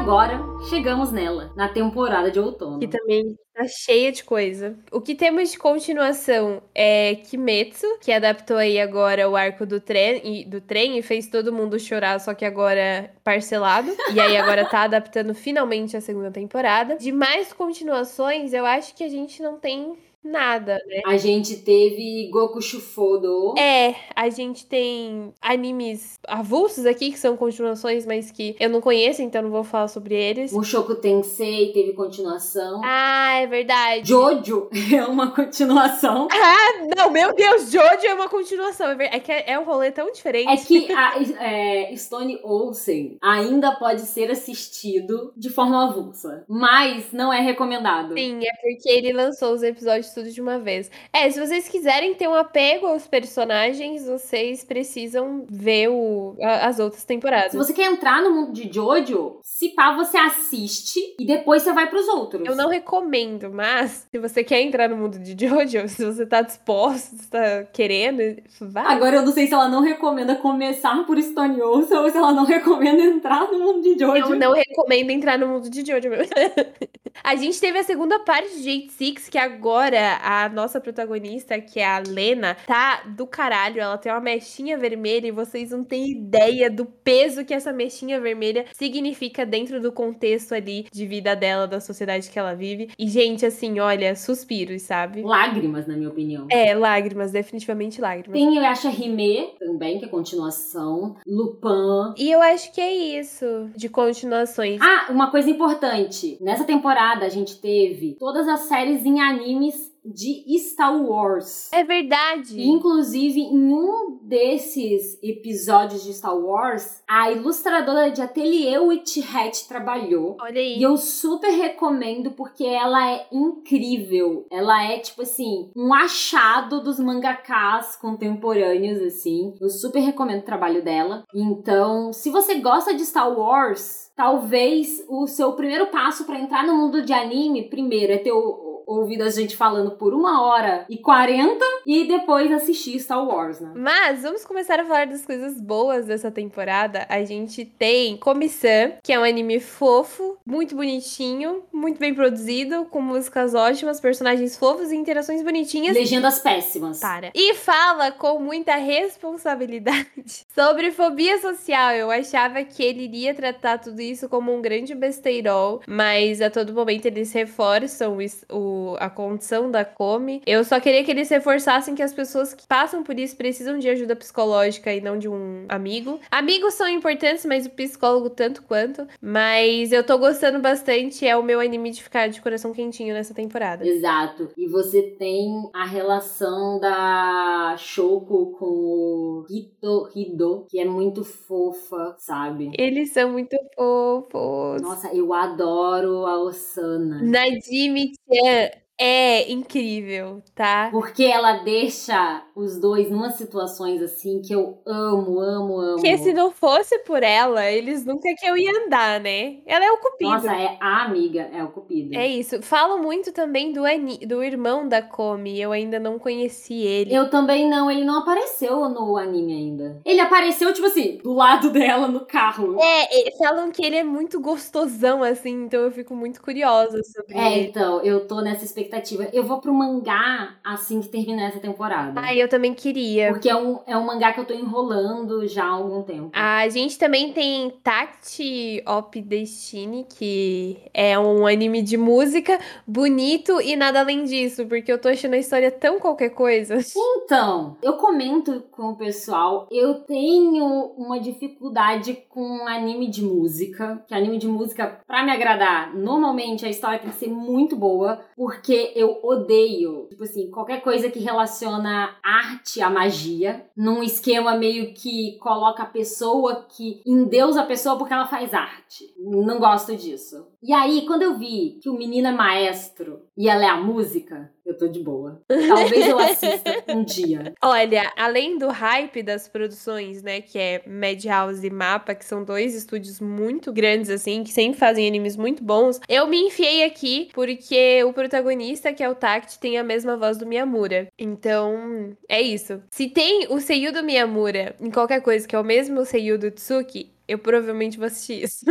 Agora chegamos nela, na temporada de outono. Que também tá cheia de coisa. O que temos de continuação é Kimetsu, que adaptou aí agora o arco do trem, e, do trem e fez todo mundo chorar, só que agora parcelado. e aí agora tá adaptando finalmente a segunda temporada. De mais continuações, eu acho que a gente não tem nada, né? A gente teve Goku Shufodo. É, a gente tem animes avulsos aqui, que são continuações, mas que eu não conheço, então não vou falar sobre eles. Mushoku Tensei teve continuação. Ah, é verdade. Jojo é uma continuação. Ah, não, meu Deus, Jojo é uma continuação. É, que é, é um rolê tão diferente. É que a é, Stone Olsen ainda pode ser assistido de forma avulsa, mas não é recomendado. Sim, é porque ele lançou os episódios tudo de uma vez. É, se vocês quiserem ter um apego aos personagens, vocês precisam ver o, a, as outras temporadas. Se você quer entrar no mundo de Jojo, se pá, você assiste e depois você vai pros outros. Eu não recomendo, mas se você quer entrar no mundo de Jojo, se você tá disposto, se tá querendo, vai. Agora eu não sei se ela não recomenda começar por Stone Olsen ou se ela não recomenda entrar no mundo de Jojo. Eu não recomendo entrar no mundo de Jojo a gente teve a segunda parte de 86, que agora a nossa protagonista, que é a Lena, tá do caralho. Ela tem uma mechinha vermelha e vocês não têm ideia do peso que essa mechinha vermelha significa dentro do contexto ali de vida dela, da sociedade que ela vive. E, gente, assim, olha, suspiros, sabe? Lágrimas, na minha opinião. É, lágrimas, definitivamente lágrimas. Tem, eu acho, a Rime também, que é continuação. Lupin. E eu acho que é isso, de continuações. Ah, uma coisa importante. Nessa temporada a gente teve todas as séries em animes de Star Wars. É verdade. Inclusive, em um desses episódios de Star Wars, a ilustradora de Atelier Witch Hat trabalhou. Olha aí. E eu super recomendo porque ela é incrível. Ela é, tipo assim, um achado dos mangakas contemporâneos, assim. Eu super recomendo o trabalho dela. Então, se você gosta de Star Wars, talvez o seu primeiro passo para entrar no mundo de anime, primeiro, é ter o ouvido a gente falando por uma hora e quarenta e depois assistir Star Wars, né? Mas vamos começar a falar das coisas boas dessa temporada. A gente tem Komi-san, que é um anime fofo, muito bonitinho, muito bem produzido, com músicas ótimas, personagens fofos e interações bonitinhas. Legendas péssimas. Para. E fala com muita responsabilidade sobre fobia social. Eu achava que ele iria tratar tudo isso como um grande besteirol, mas a todo momento eles reforçam o a condição da Come. Eu só queria que eles reforçassem que as pessoas que passam por isso precisam de ajuda psicológica e não de um amigo. Amigos são importantes, mas o psicólogo tanto quanto. Mas eu tô gostando bastante, é o meu anime de ficar de coração quentinho nessa temporada. Exato. E você tem a relação da Shoko com o Hito Hido, que é muito fofa, sabe? Eles são muito fofos. Nossa, eu adoro a Osana. Najimi-chan é incrível, tá? Porque ela deixa os dois numa situações assim que eu amo, amo, amo. Porque se não fosse por ela, eles nunca que eu ia andar, né? Ela é o cupido. Nossa, é a amiga, é o cupido. É isso. Falam muito também do, Ani, do irmão da Komi. Eu ainda não conheci ele. Eu também não. Ele não apareceu no anime ainda. Ele apareceu, tipo assim, do lado dela no carro. É, falam que ele é muito gostosão, assim. Então eu fico muito curiosa sobre é, ele. É, então, eu tô nessa expectativa expectativa. Eu vou pro mangá assim que terminar essa temporada. Ah, eu também queria. Porque é um, é um mangá que eu tô enrolando já há algum tempo. A gente também tem Tact Op Destiny, que é um anime de música bonito e nada além disso, porque eu tô achando a história tão qualquer coisa. Então, eu comento com o pessoal, eu tenho uma dificuldade com anime de música, que anime de música, para me agradar, normalmente a história tem que ser muito boa, porque eu odeio, tipo assim, qualquer coisa que relaciona arte à magia, num esquema meio que coloca a pessoa que endeusa a pessoa porque ela faz arte. Não gosto disso. E aí, quando eu vi que o menino é maestro e ela é a música, eu tô de boa. Talvez eu assista um dia. Olha, além do hype das produções, né, que é Madhouse e Mapa, que são dois estúdios muito grandes, assim, que sempre fazem animes muito bons, eu me enfiei aqui porque o protagonista, que é o Tact, tem a mesma voz do Miyamura. Então, é isso. Se tem o Seiyu do Miyamura em qualquer coisa que é o mesmo Seiyu do Tsuki, eu provavelmente vou assistir isso.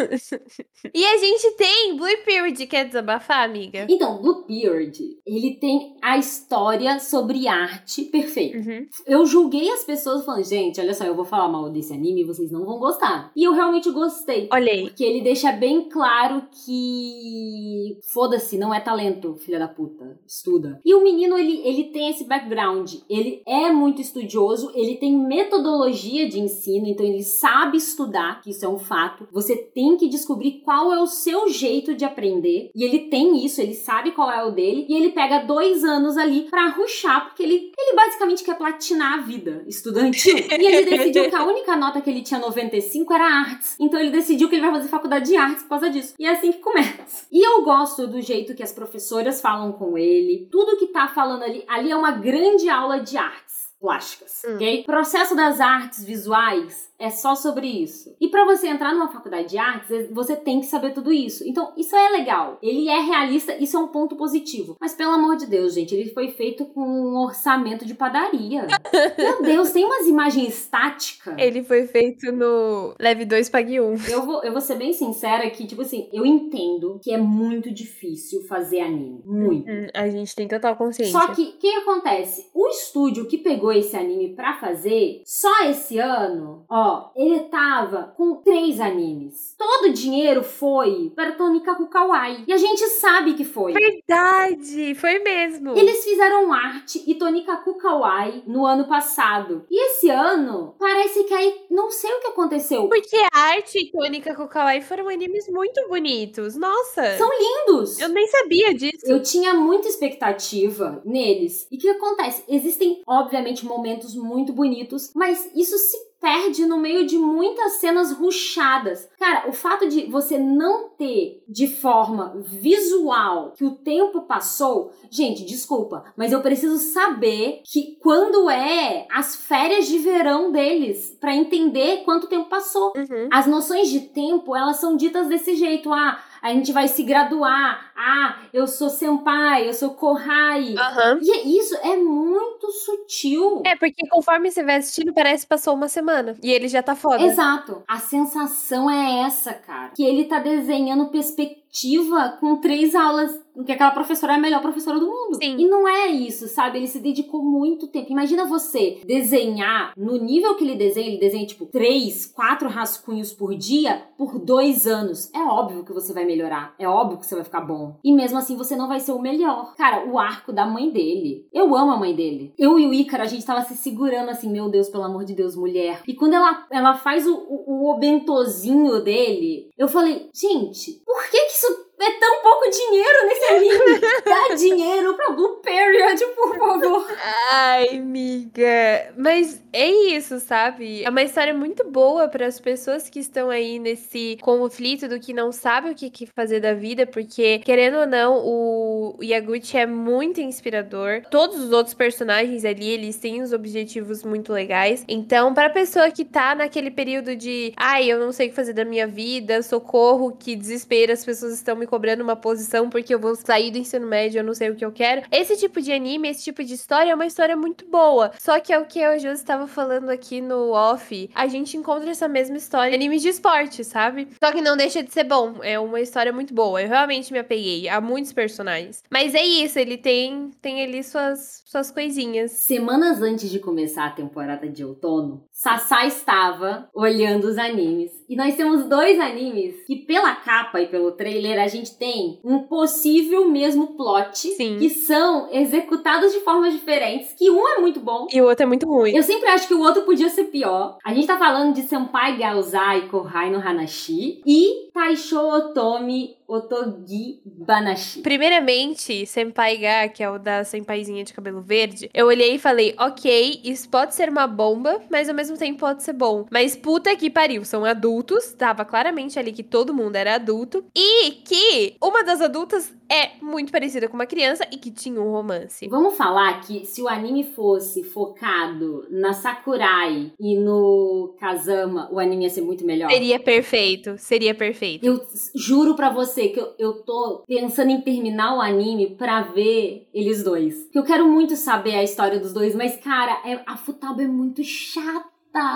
e a gente tem Blue Period, quer desabafar, amiga? Então, Blue Period, ele tem a história sobre arte perfeita. Uhum. Eu julguei as pessoas falando, gente, olha só, eu vou falar mal desse anime e vocês não vão gostar. E eu realmente gostei. Olha aí. Porque ele deixa bem claro que foda-se, não é talento, filha da puta. Estuda. E o menino, ele, ele tem esse background. Ele é muito estudioso, ele tem metodologia de ensino, então ele sabe estudar que isso é um fato. Você tem que descobrir qual é o seu jeito de aprender. E ele tem isso, ele sabe qual é o dele. E ele pega dois anos ali pra ruxar, porque ele, ele basicamente quer platinar a vida estudantil. e ele decidiu que a única nota que ele tinha 95 era artes. Então ele decidiu que ele vai fazer faculdade de artes por causa disso. E é assim que começa. E eu gosto do jeito que as professoras falam com ele. Tudo que tá falando ali, ali é uma grande aula de artes plásticas, hum. ok? Processo das artes visuais é só sobre isso. E para você entrar numa faculdade de artes, é, você tem que saber tudo isso. Então, isso é legal. Ele é realista, isso é um ponto positivo. Mas pelo amor de Deus, gente, ele foi feito com um orçamento de padaria. Meu Deus, tem umas imagens estáticas. Ele foi feito no Leve 2 Pague 1. Eu vou, eu vou ser bem sincera que, tipo assim, eu entendo que é muito difícil fazer anime. Muito. Hum, a gente tem total consciência. Só que, o que acontece? O estúdio que pegou esse anime pra fazer, só esse ano, ó, ele tava com três animes. Todo o dinheiro foi para Tonikaku Kawaii. E a gente sabe que foi. Verdade, foi mesmo. Eles fizeram arte e Tonikaku Kawaii no ano passado. E esse ano, parece que aí não sei o que aconteceu. Porque arte e Tonikaku Kawaii foram animes muito bonitos. Nossa. São lindos. Eu nem sabia disso. Eu tinha muita expectativa neles. E o que acontece? Existem, obviamente, momentos muito bonitos, mas isso se perde no meio de muitas cenas ruchadas. Cara, o fato de você não ter de forma visual que o tempo passou, gente, desculpa, mas eu preciso saber que quando é as férias de verão deles para entender quanto tempo passou. Uhum. As noções de tempo, elas são ditas desse jeito, ah, a gente vai se graduar. Ah, eu sou senpai, eu sou kohai. Aham. E isso é muito sutil. É, porque conforme você vai assistindo, parece que passou uma semana. E ele já tá foda. Exato. A sensação é essa, cara. Que ele tá desenhando perspectiva com três aulas. Que aquela professora é a melhor professora do mundo. Sim. E não é isso, sabe? Ele se dedicou muito tempo. Imagina você desenhar no nível que ele desenha, ele desenha tipo três, quatro rascunhos por dia por dois anos. É óbvio que você vai melhorar. É óbvio que você vai ficar bom. E mesmo assim você não vai ser o melhor. Cara, o arco da mãe dele. Eu amo a mãe dele. Eu e o Ícaro, a gente tava se segurando assim, meu Deus, pelo amor de Deus, mulher. E quando ela, ela faz o, o, o obentozinho dele, eu falei, gente, por que que isso é tão pouco dinheiro nesse anime? Dá dinheiro pra Blue Period, por favor. Ai, amiga. Mas é isso, sabe? É uma história muito boa para as pessoas que estão aí nesse conflito do que não sabe o que, que fazer da vida, porque, querendo ou não, o Yaguchi é muito inspirador. Todos os outros personagens ali, eles têm os objetivos muito legais. Então, pra pessoa que tá naquele período de, ai, eu não sei o que fazer da minha vida, socorro, que desespero, as pessoas estão me cobrando uma posição porque eu vou sair do ensino médio, eu não sei o que eu quero. Esse tipo de anime, esse tipo de história é uma história muito boa. Só que é o que eu já estava falando aqui no off, a gente encontra essa mesma história em animes de esporte, sabe? Só que não deixa de ser bom. É uma história muito boa. Eu realmente me apeguei a muitos personagens. Mas é isso, ele tem tem ali suas suas coisinhas. Semanas antes de começar a temporada de outono, Sassá estava olhando os animes. E nós temos dois animes que, pela capa e pelo trailer, a gente tem um possível mesmo plot. Sim. Que são executados de formas diferentes. Que um é muito bom. E o outro é muito ruim. Eu sempre acho que o outro podia ser pior. A gente tá falando de Senpai Gaozai Kohai no Hanashi e Taisho Otomi Otogi Banashi. Primeiramente, Senpai Ga, que é o da senpaizinha de cabelo verde, eu olhei e falei, ok, isso pode ser uma bomba, mas ao mesmo tempo pode ser bom. Mas puta que pariu, são adultos, tava claramente ali que todo mundo era adulto, e que uma das adultas é muito parecida com uma criança e que tinha um romance. Vamos falar que se o anime fosse focado na Sakurai e no Kazama, o anime ia ser muito melhor. Seria perfeito, seria perfeito. Eu juro pra você que eu, eu tô pensando em terminar o anime pra ver eles dois. Que eu quero muito saber a história dos dois, mas, cara, é, a Futaba é muito chata.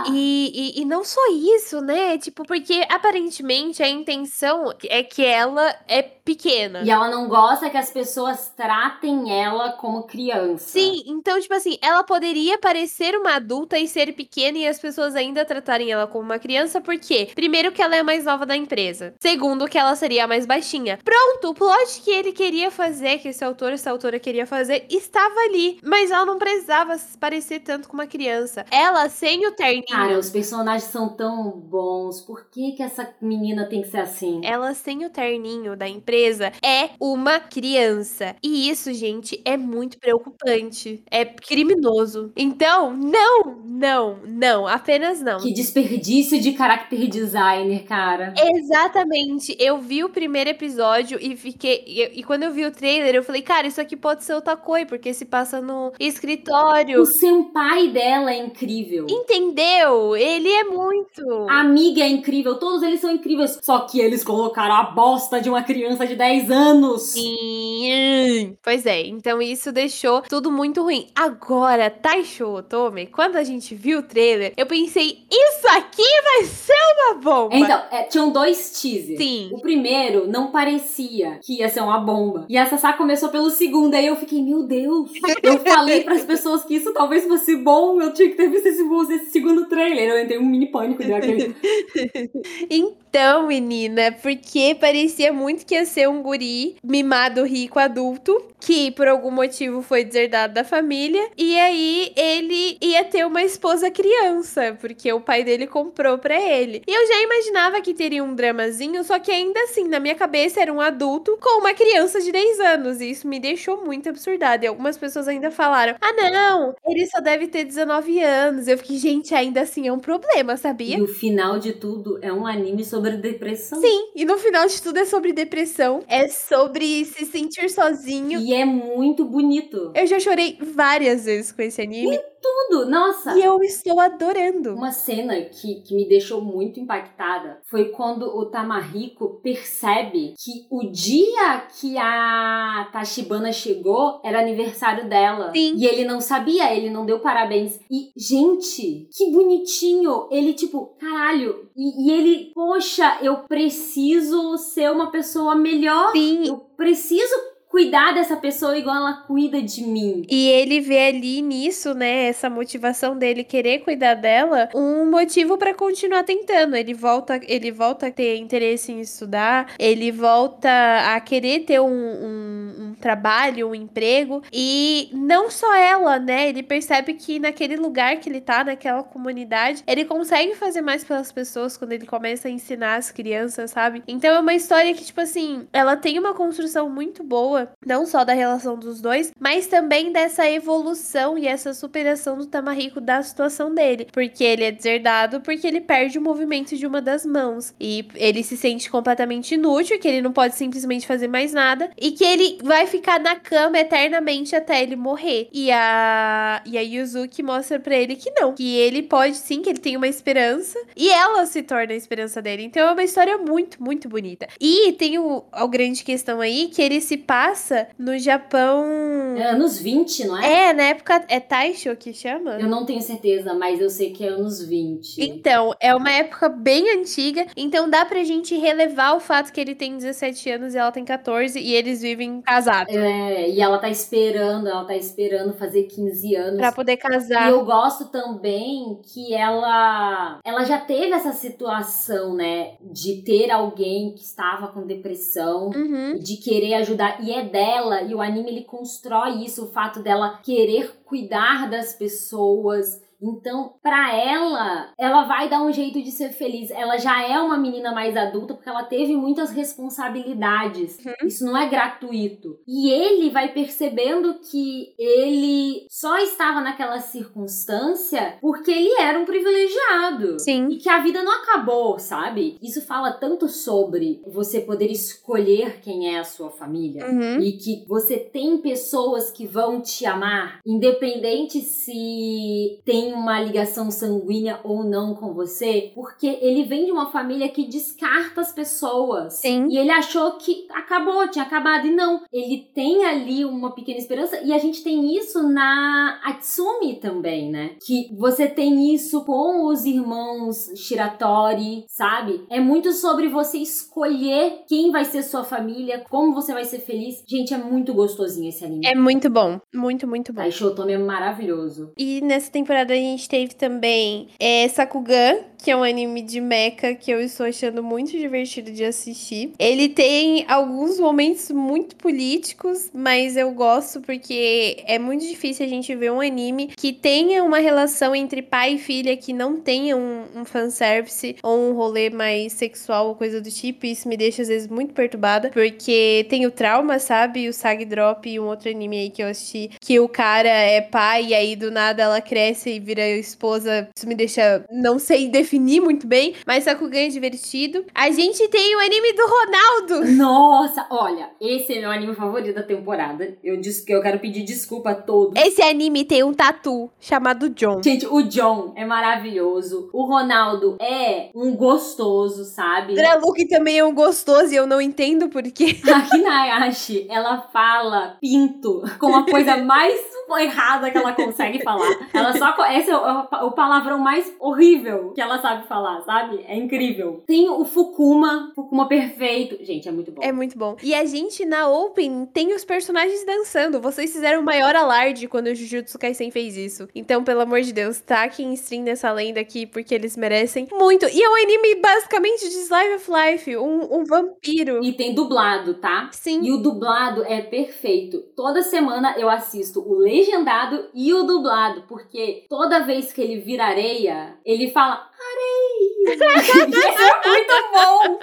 E, e, e não só isso, né? Tipo, porque aparentemente a intenção é que ela é pequena. E ela não gosta que as pessoas tratem ela como criança. Sim, então, tipo assim, ela poderia parecer uma adulta e ser pequena e as pessoas ainda tratarem ela como uma criança, porque, primeiro, que ela é a mais nova da empresa. Segundo, que ela seria a mais baixinha. Pronto, o plot que ele queria fazer, que esse autor, essa autora queria fazer, estava ali. Mas ela não precisava parecer tanto com uma criança. Ela, sem o Cara, os personagens são tão bons. Por que, que essa menina tem que ser assim? Ela sem o terninho da empresa é uma criança. E isso, gente, é muito preocupante. É criminoso. Então, não, não, não, apenas não. Que desperdício de character designer, cara. Exatamente. Eu vi o primeiro episódio e fiquei. E, e quando eu vi o trailer, eu falei, cara, isso aqui pode ser o Takoi, porque se passa no escritório. O senpai dela é incrível. Entendeu? Entendeu? Ele é muito. A amiga é incrível, todos eles são incríveis. Só que eles colocaram a bosta de uma criança de 10 anos. Sim. Pois é, então isso deixou tudo muito ruim. Agora, Taisho Otome, quando a gente viu o trailer, eu pensei, isso aqui vai ser uma bomba. Então, é, tinham dois teasers. Sim. O primeiro não parecia que ia ser uma bomba. E a Sassá começou pelo segundo, aí eu fiquei, meu Deus. Eu falei pras pessoas que isso talvez fosse bom, eu tinha que ter visto esse, esse segundo trailer. Eu entrei um mini pânico daquele. Então, menina, porque parecia muito que ia ser um guri mimado rico adulto, que por algum motivo foi deserdado da família, e aí ele ia ter uma esposa criança, porque o pai dele comprou pra ele. E eu já imaginava que teria um dramazinho, só que ainda assim, na minha cabeça era um adulto com uma criança de 10 anos, e isso me deixou muito absurdada. E algumas pessoas ainda falaram: ah, não, ele só deve ter 19 anos. Eu fiquei, gente, ainda assim é um problema, sabia? E o final de tudo é um anime sobre depressão. Sim, e no final de tudo é sobre depressão, é sobre se sentir sozinho. E é muito bonito. Eu já chorei várias vezes com esse anime. Tudo, nossa! E eu estou adorando. Uma cena que, que me deixou muito impactada foi quando o Tamariko percebe que o dia que a Tachibana chegou era aniversário dela. Sim. E ele não sabia, ele não deu parabéns. E, gente, que bonitinho! Ele, tipo, caralho. E, e ele, poxa, eu preciso ser uma pessoa melhor. Sim. Eu preciso cuidar dessa pessoa igual ela cuida de mim. E ele vê ali nisso, né, essa motivação dele querer cuidar dela, um motivo para continuar tentando. Ele volta, ele volta a ter interesse em estudar, ele volta a querer ter um, um, um trabalho, um emprego. E não só ela, né? Ele percebe que naquele lugar que ele tá, naquela comunidade, ele consegue fazer mais pelas pessoas quando ele começa a ensinar as crianças, sabe? Então é uma história que, tipo assim, ela tem uma construção muito boa não só da relação dos dois, mas também dessa evolução e essa superação do Tamarrico da situação dele. Porque ele é deserdado, porque ele perde o movimento de uma das mãos. E ele se sente completamente inútil, que ele não pode simplesmente fazer mais nada. E que ele vai ficar na cama eternamente até ele morrer. E a, e a Yuzuki mostra pra ele que não. Que ele pode sim, que ele tem uma esperança. E ela se torna a esperança dele. Então é uma história muito, muito bonita. E tem o, a grande questão aí que ele se passa passa no Japão. É anos 20, não é? É, na época é Taisho que chama? Eu não tenho certeza, mas eu sei que é anos 20. Então, é uma época bem antiga, então dá pra gente relevar o fato que ele tem 17 anos e ela tem 14 e eles vivem casados. É, e ela tá esperando, ela tá esperando fazer 15 anos. Pra poder casar. E eu gosto também que ela ela já teve essa situação, né, de ter alguém que estava com depressão, uhum. de querer ajudar e é dela e o anime ele constrói isso, o fato dela querer cuidar das pessoas, então, para ela, ela vai dar um jeito de ser feliz. Ela já é uma menina mais adulta porque ela teve muitas responsabilidades. Uhum. Isso não é gratuito. E ele vai percebendo que ele só estava naquela circunstância porque ele era um privilegiado. Sim. E que a vida não acabou, sabe? Isso fala tanto sobre você poder escolher quem é a sua família Uhum. e que você tem pessoas que vão te amar, independente se tem uma ligação sanguínea ou não com você, porque ele vem de uma família que descarta as pessoas. Sim. E ele achou que acabou, tinha acabado. E não, ele tem ali uma pequena esperança. E a gente tem isso na Atsumi também, né? Que você tem isso com os irmãos Shiratori, sabe? É muito sobre você escolher quem vai ser sua família, como você vai ser feliz. Gente, é muito gostosinho esse anime. É muito bom. Muito, muito bom. Taishotomi é maravilhoso. E nessa temporada a gente teve também é, Sakugan, que é um anime de mecha que eu estou achando muito divertido de assistir. Ele tem alguns momentos muito políticos, mas eu gosto porque é muito difícil a gente ver um anime que tenha uma relação entre pai e filha que não tenha um, um fanservice ou um rolê mais sexual ou coisa do tipo. Isso me deixa às vezes muito perturbada, porque tem o trauma, sabe? O Sag Drop e um outro anime aí que eu assisti, que o cara é pai e aí do nada ela cresce e vira esposa. Isso me deixa, não sei definir muito bem, mas Sakugan é divertido. A gente tem o anime do Ronaldo. Nossa, olha, esse é meu anime favorito da temporada. Eu disse que eu quero pedir desculpa a todos. Esse anime tem um tatu chamado John. Gente, o John é maravilhoso. O Ronaldo é um gostoso, sabe? Draluki também é um gostoso e eu não entendo por quê. A Hinayashi, ela fala pinto com a coisa mais errada que ela consegue falar. Ela só. Esse é o, o palavrão mais horrível que ela sabe falar, sabe? É incrível. Tem o Fukuma, Fukuma perfeito. Gente, é muito bom. É muito bom. E a gente na Open tem os personagens dançando. Vocês fizeram o maior alarde quando o Jujutsu Kaisen fez isso. Então, pelo amor de Deus, taquem stream nessa lenda aqui, porque eles merecem muito. E é um anime basicamente de Slice of Life, um, um vampiro. E tem dublado, tá? Sim. E o dublado é perfeito. Toda semana eu assisto o legendado e o dublado, porque toda vez que ele vira areia, ele fala areia. Isso é muito bom.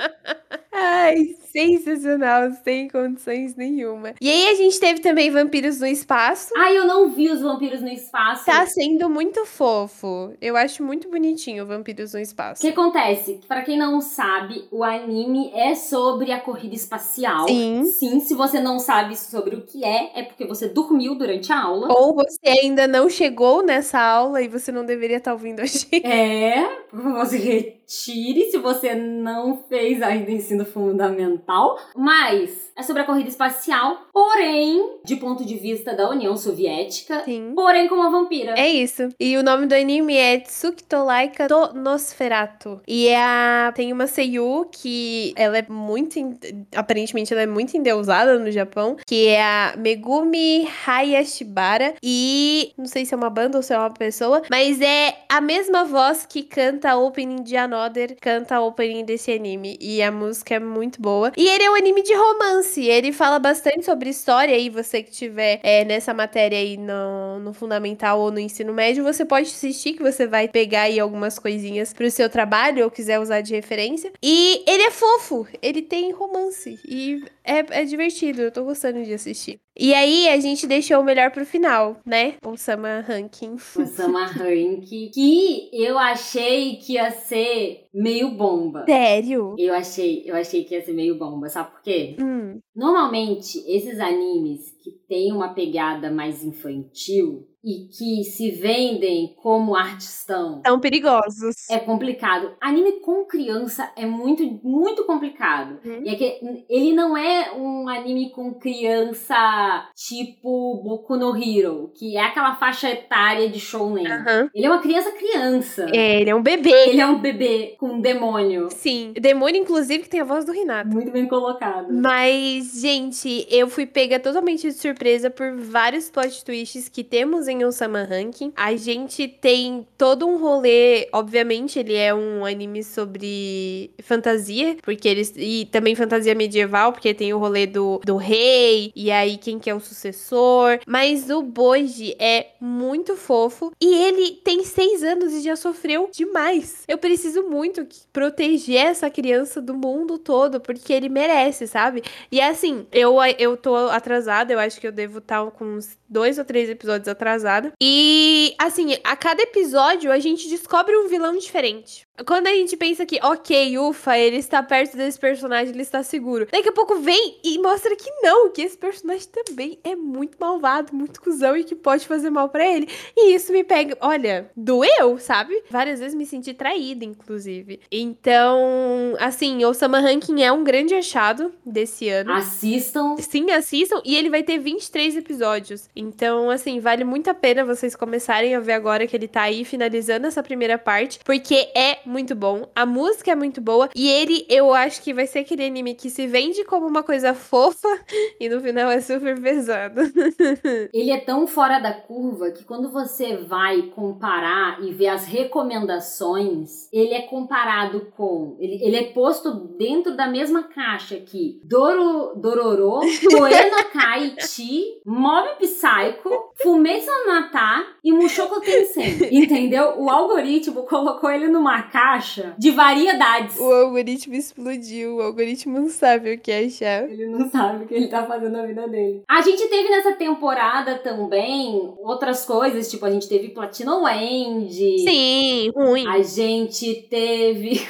Ai, sensacional, sem condições nenhuma. E aí a gente teve também Vampiros no Espaço. Ai, eu não vi os Vampiros no Espaço. Tá sendo muito fofo. Eu acho muito bonitinho Vampiros no O Espaço. que acontece? Pra quem não sabe, o anime é sobre a corrida espacial. Sim. Sim, se você não sabe sobre o que é, é porque você dormiu durante a aula. Ou você ainda não chegou nessa aula e você não deveria estar ouvindo a gente. É, você retire se você não fez ainda ensino fundamental. Mas é sobre a corrida espacial, porém, de ponto de vista da União Soviética, Sim. porém com uma vampira. É isso. E o nome do anime é Tsukitolaika to Nosferatu. E é a... tem uma Seiyu que ela é muito. en- Aparentemente, ela é muito endeusada no Japão. Que é a Megumi Hayashibara. E não sei se é uma banda ou se é uma pessoa. Mas é a mesma voz que canta a opening de Another, canta a opening desse anime. E a música é muito boa. E ele é um anime de romance. Ele fala bastante sobre história. E você que tiver é, nessa matéria aí no, no fundamental ou no ensino médio, você pode assistir, que você vai pegar aí algumas coisinhas pro seu trabalho ou quiser usar de referência. E ele é fofo, ele tem romance. E é, é divertido, eu tô gostando de assistir. E aí a gente deixou o melhor pro final, né? O Sama Ranking. O Sama Rank, que eu achei que ia ser meio bomba. Sério? Eu achei, eu achei que ia ser meio bomba, sabe por quê? Hum, Normalmente, esses animes que têm uma pegada mais infantil e que se vendem como artistão são perigosos. é complicado. Anime com criança é muito, muito complicado. Uhum. E é que ele não é um anime com criança tipo Boku no Hero, que é aquela faixa etária de shounen. Aham. Ele é uma criança criança. É, ele é um bebê. Ele é um bebê com um demônio. Sim. Demônio, inclusive, que tem a voz do Renato. Muito bem colocado. Mas, gente, eu fui pega totalmente de surpresa por vários plot twists que temos em Osama Ranking. A gente tem todo um rolê, obviamente, ele é um anime sobre fantasia, porque eles e também fantasia medieval, porque tem o rolê do, do rei e aí quem que é o sucessor. Mas o Boji é muito fofo e ele tem seis anos e já sofreu demais. Eu preciso muito proteger essa criança do mundo todo, porque ele merece, sabe? E assim, eu, eu tô atrasada, eu acho que eu devo estar com uns dois ou três episódios atrasada. E, assim, a cada episódio a gente descobre um vilão diferente. Quando a gente pensa que, ok, ufa, ele está perto desse personagem, ele está seguro. Daqui a pouco vem e mostra que não, que esse personagem também é muito malvado, muito cuzão e que pode fazer mal pra ele. E isso me pega, olha, doeu, sabe? Várias vezes me senti traída, inclusive. Então, assim, o Sama Ranking é um grande achado desse ano. Assistam. Sim, assistam. E ele vai ter 23 episódios. Então, assim, vale muito a pena vocês começarem a ver agora que ele tá aí finalizando essa primeira parte. Porque é muito bom. A música é muito boa. E ele, eu acho que vai ser aquele anime que se vende como uma coisa fofa e no final é super pesado. Ele é tão fora da curva que quando você vai comparar e ver as recomendações, ele é comparado com. Ele, ele é posto dentro da mesma caixa que Doro, Dororo, Toei no Kai Chi, Mob Psycho, Fumetsu no Nata e Mushoku Tensei. Entendeu? O algoritmo colocou ele numa caixa de variedades. O algoritmo explodiu, o algoritmo não sabe o que achar. Ele não sabe o que ele tá fazendo na vida dele. A gente teve nessa temporada também outras coisas, tipo, a gente teve Platinum End. Sim, ruim. A gente teve.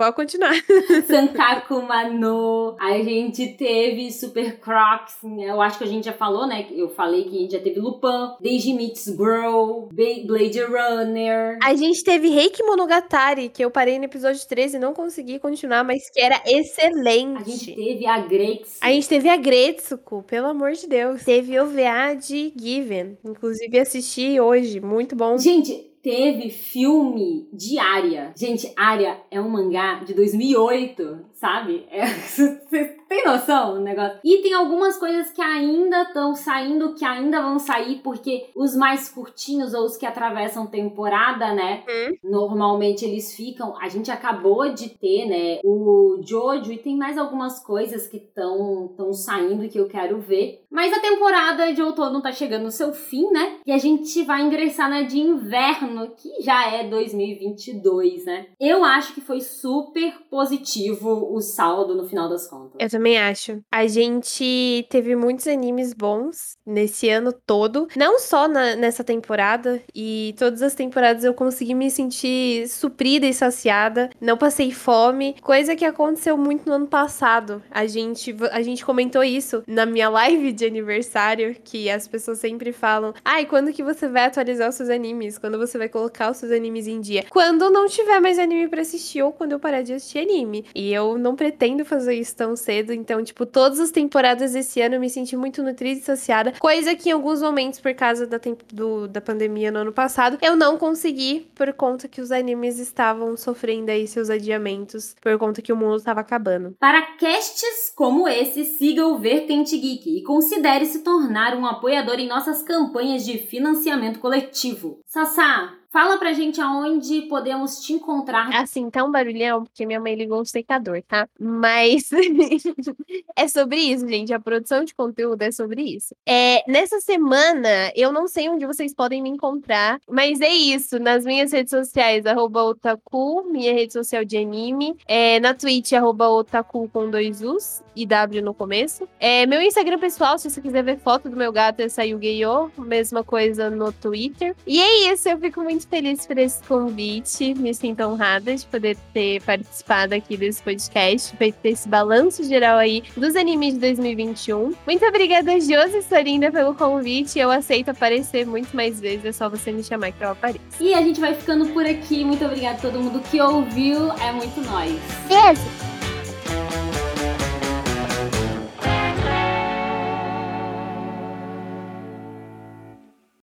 Pode continuar. Sankaku Mano. A gente teve Super Crocs. Eu acho que a gente já falou, né? Eu falei que a gente já teve Lupin, Deji Meets Grow, Blade Runner. A gente teve Reiki Monogatari, que eu parei no episódio 13 e não consegui continuar, mas que era excelente. A gente teve a Gretsu. A gente teve a Gretsuko, pelo amor de Deus. Teve OVA de Given. Inclusive assisti hoje, muito bom. Gente, teve filme de Arya. Gente, Arya é um mangá de 2008, sabe? É, tem noção do negócio? E tem algumas coisas que ainda estão saindo, que ainda vão sair, porque os mais curtinhos ou os que atravessam temporada, né? Hum. Normalmente eles ficam. A gente acabou de ter, né? O Jojo e tem mais algumas coisas que estão saindo que eu quero ver. Mas a temporada de outono tá chegando no seu fim, né? E a gente vai ingressar na de inverno, que já é 2022, né? Eu acho que foi super positivo o saldo no final das contas. Eu também acho. A gente teve muitos animes bons nesse ano todo, não só na, nessa temporada, e todas as temporadas eu consegui me sentir suprida e saciada, não passei fome, coisa que aconteceu muito no ano passado. A gente, a gente comentou isso na minha live de aniversário, que as pessoas sempre falam: ai, quando que você vai atualizar os seus animes? Quando você vai colocar os seus animes em dia? Quando não tiver mais anime para assistir ou quando eu parar de assistir anime. E eu não pretendo fazer isso tão cedo, então, tipo, todas as temporadas desse ano eu me senti muito nutrida e saciada, coisa que em alguns momentos, por causa da, do, da pandemia no ano passado, eu não consegui, por conta que os animes estavam sofrendo aí seus adiamentos, por conta que o mundo estava acabando. Para casts como esse, siga o Vertente Geek e considere se tornar um apoiador em nossas campanhas de financiamento coletivo. Sassá, Fala pra gente aonde podemos te encontrar. Assim, tá um barulhão, porque minha mãe ligou o secador, tá? Mas é sobre isso, gente. A produção de conteúdo é sobre isso. É, nessa semana, eu não sei onde vocês podem me encontrar, mas é isso. Nas minhas redes sociais, arroba otaku, minha rede social de anime. É, na Twitch, arroba otaku com dois U's e W no começo. É, meu Instagram pessoal, se você quiser ver foto do meu gato, é Sayugeyo. Mesma coisa no Twitter. E é isso, eu fico muito feliz por esse convite. Me sinto honrada de poder ter participado aqui desse podcast, feito esse balanço geral aí dos animes de 2021. Muito obrigada, Josi Sorinda, pelo convite. Eu aceito aparecer muito mais vezes, é só você me chamar que eu apareço. E a gente vai ficando por aqui. Muito obrigada a todo mundo que ouviu. É muito nóis. Beijo!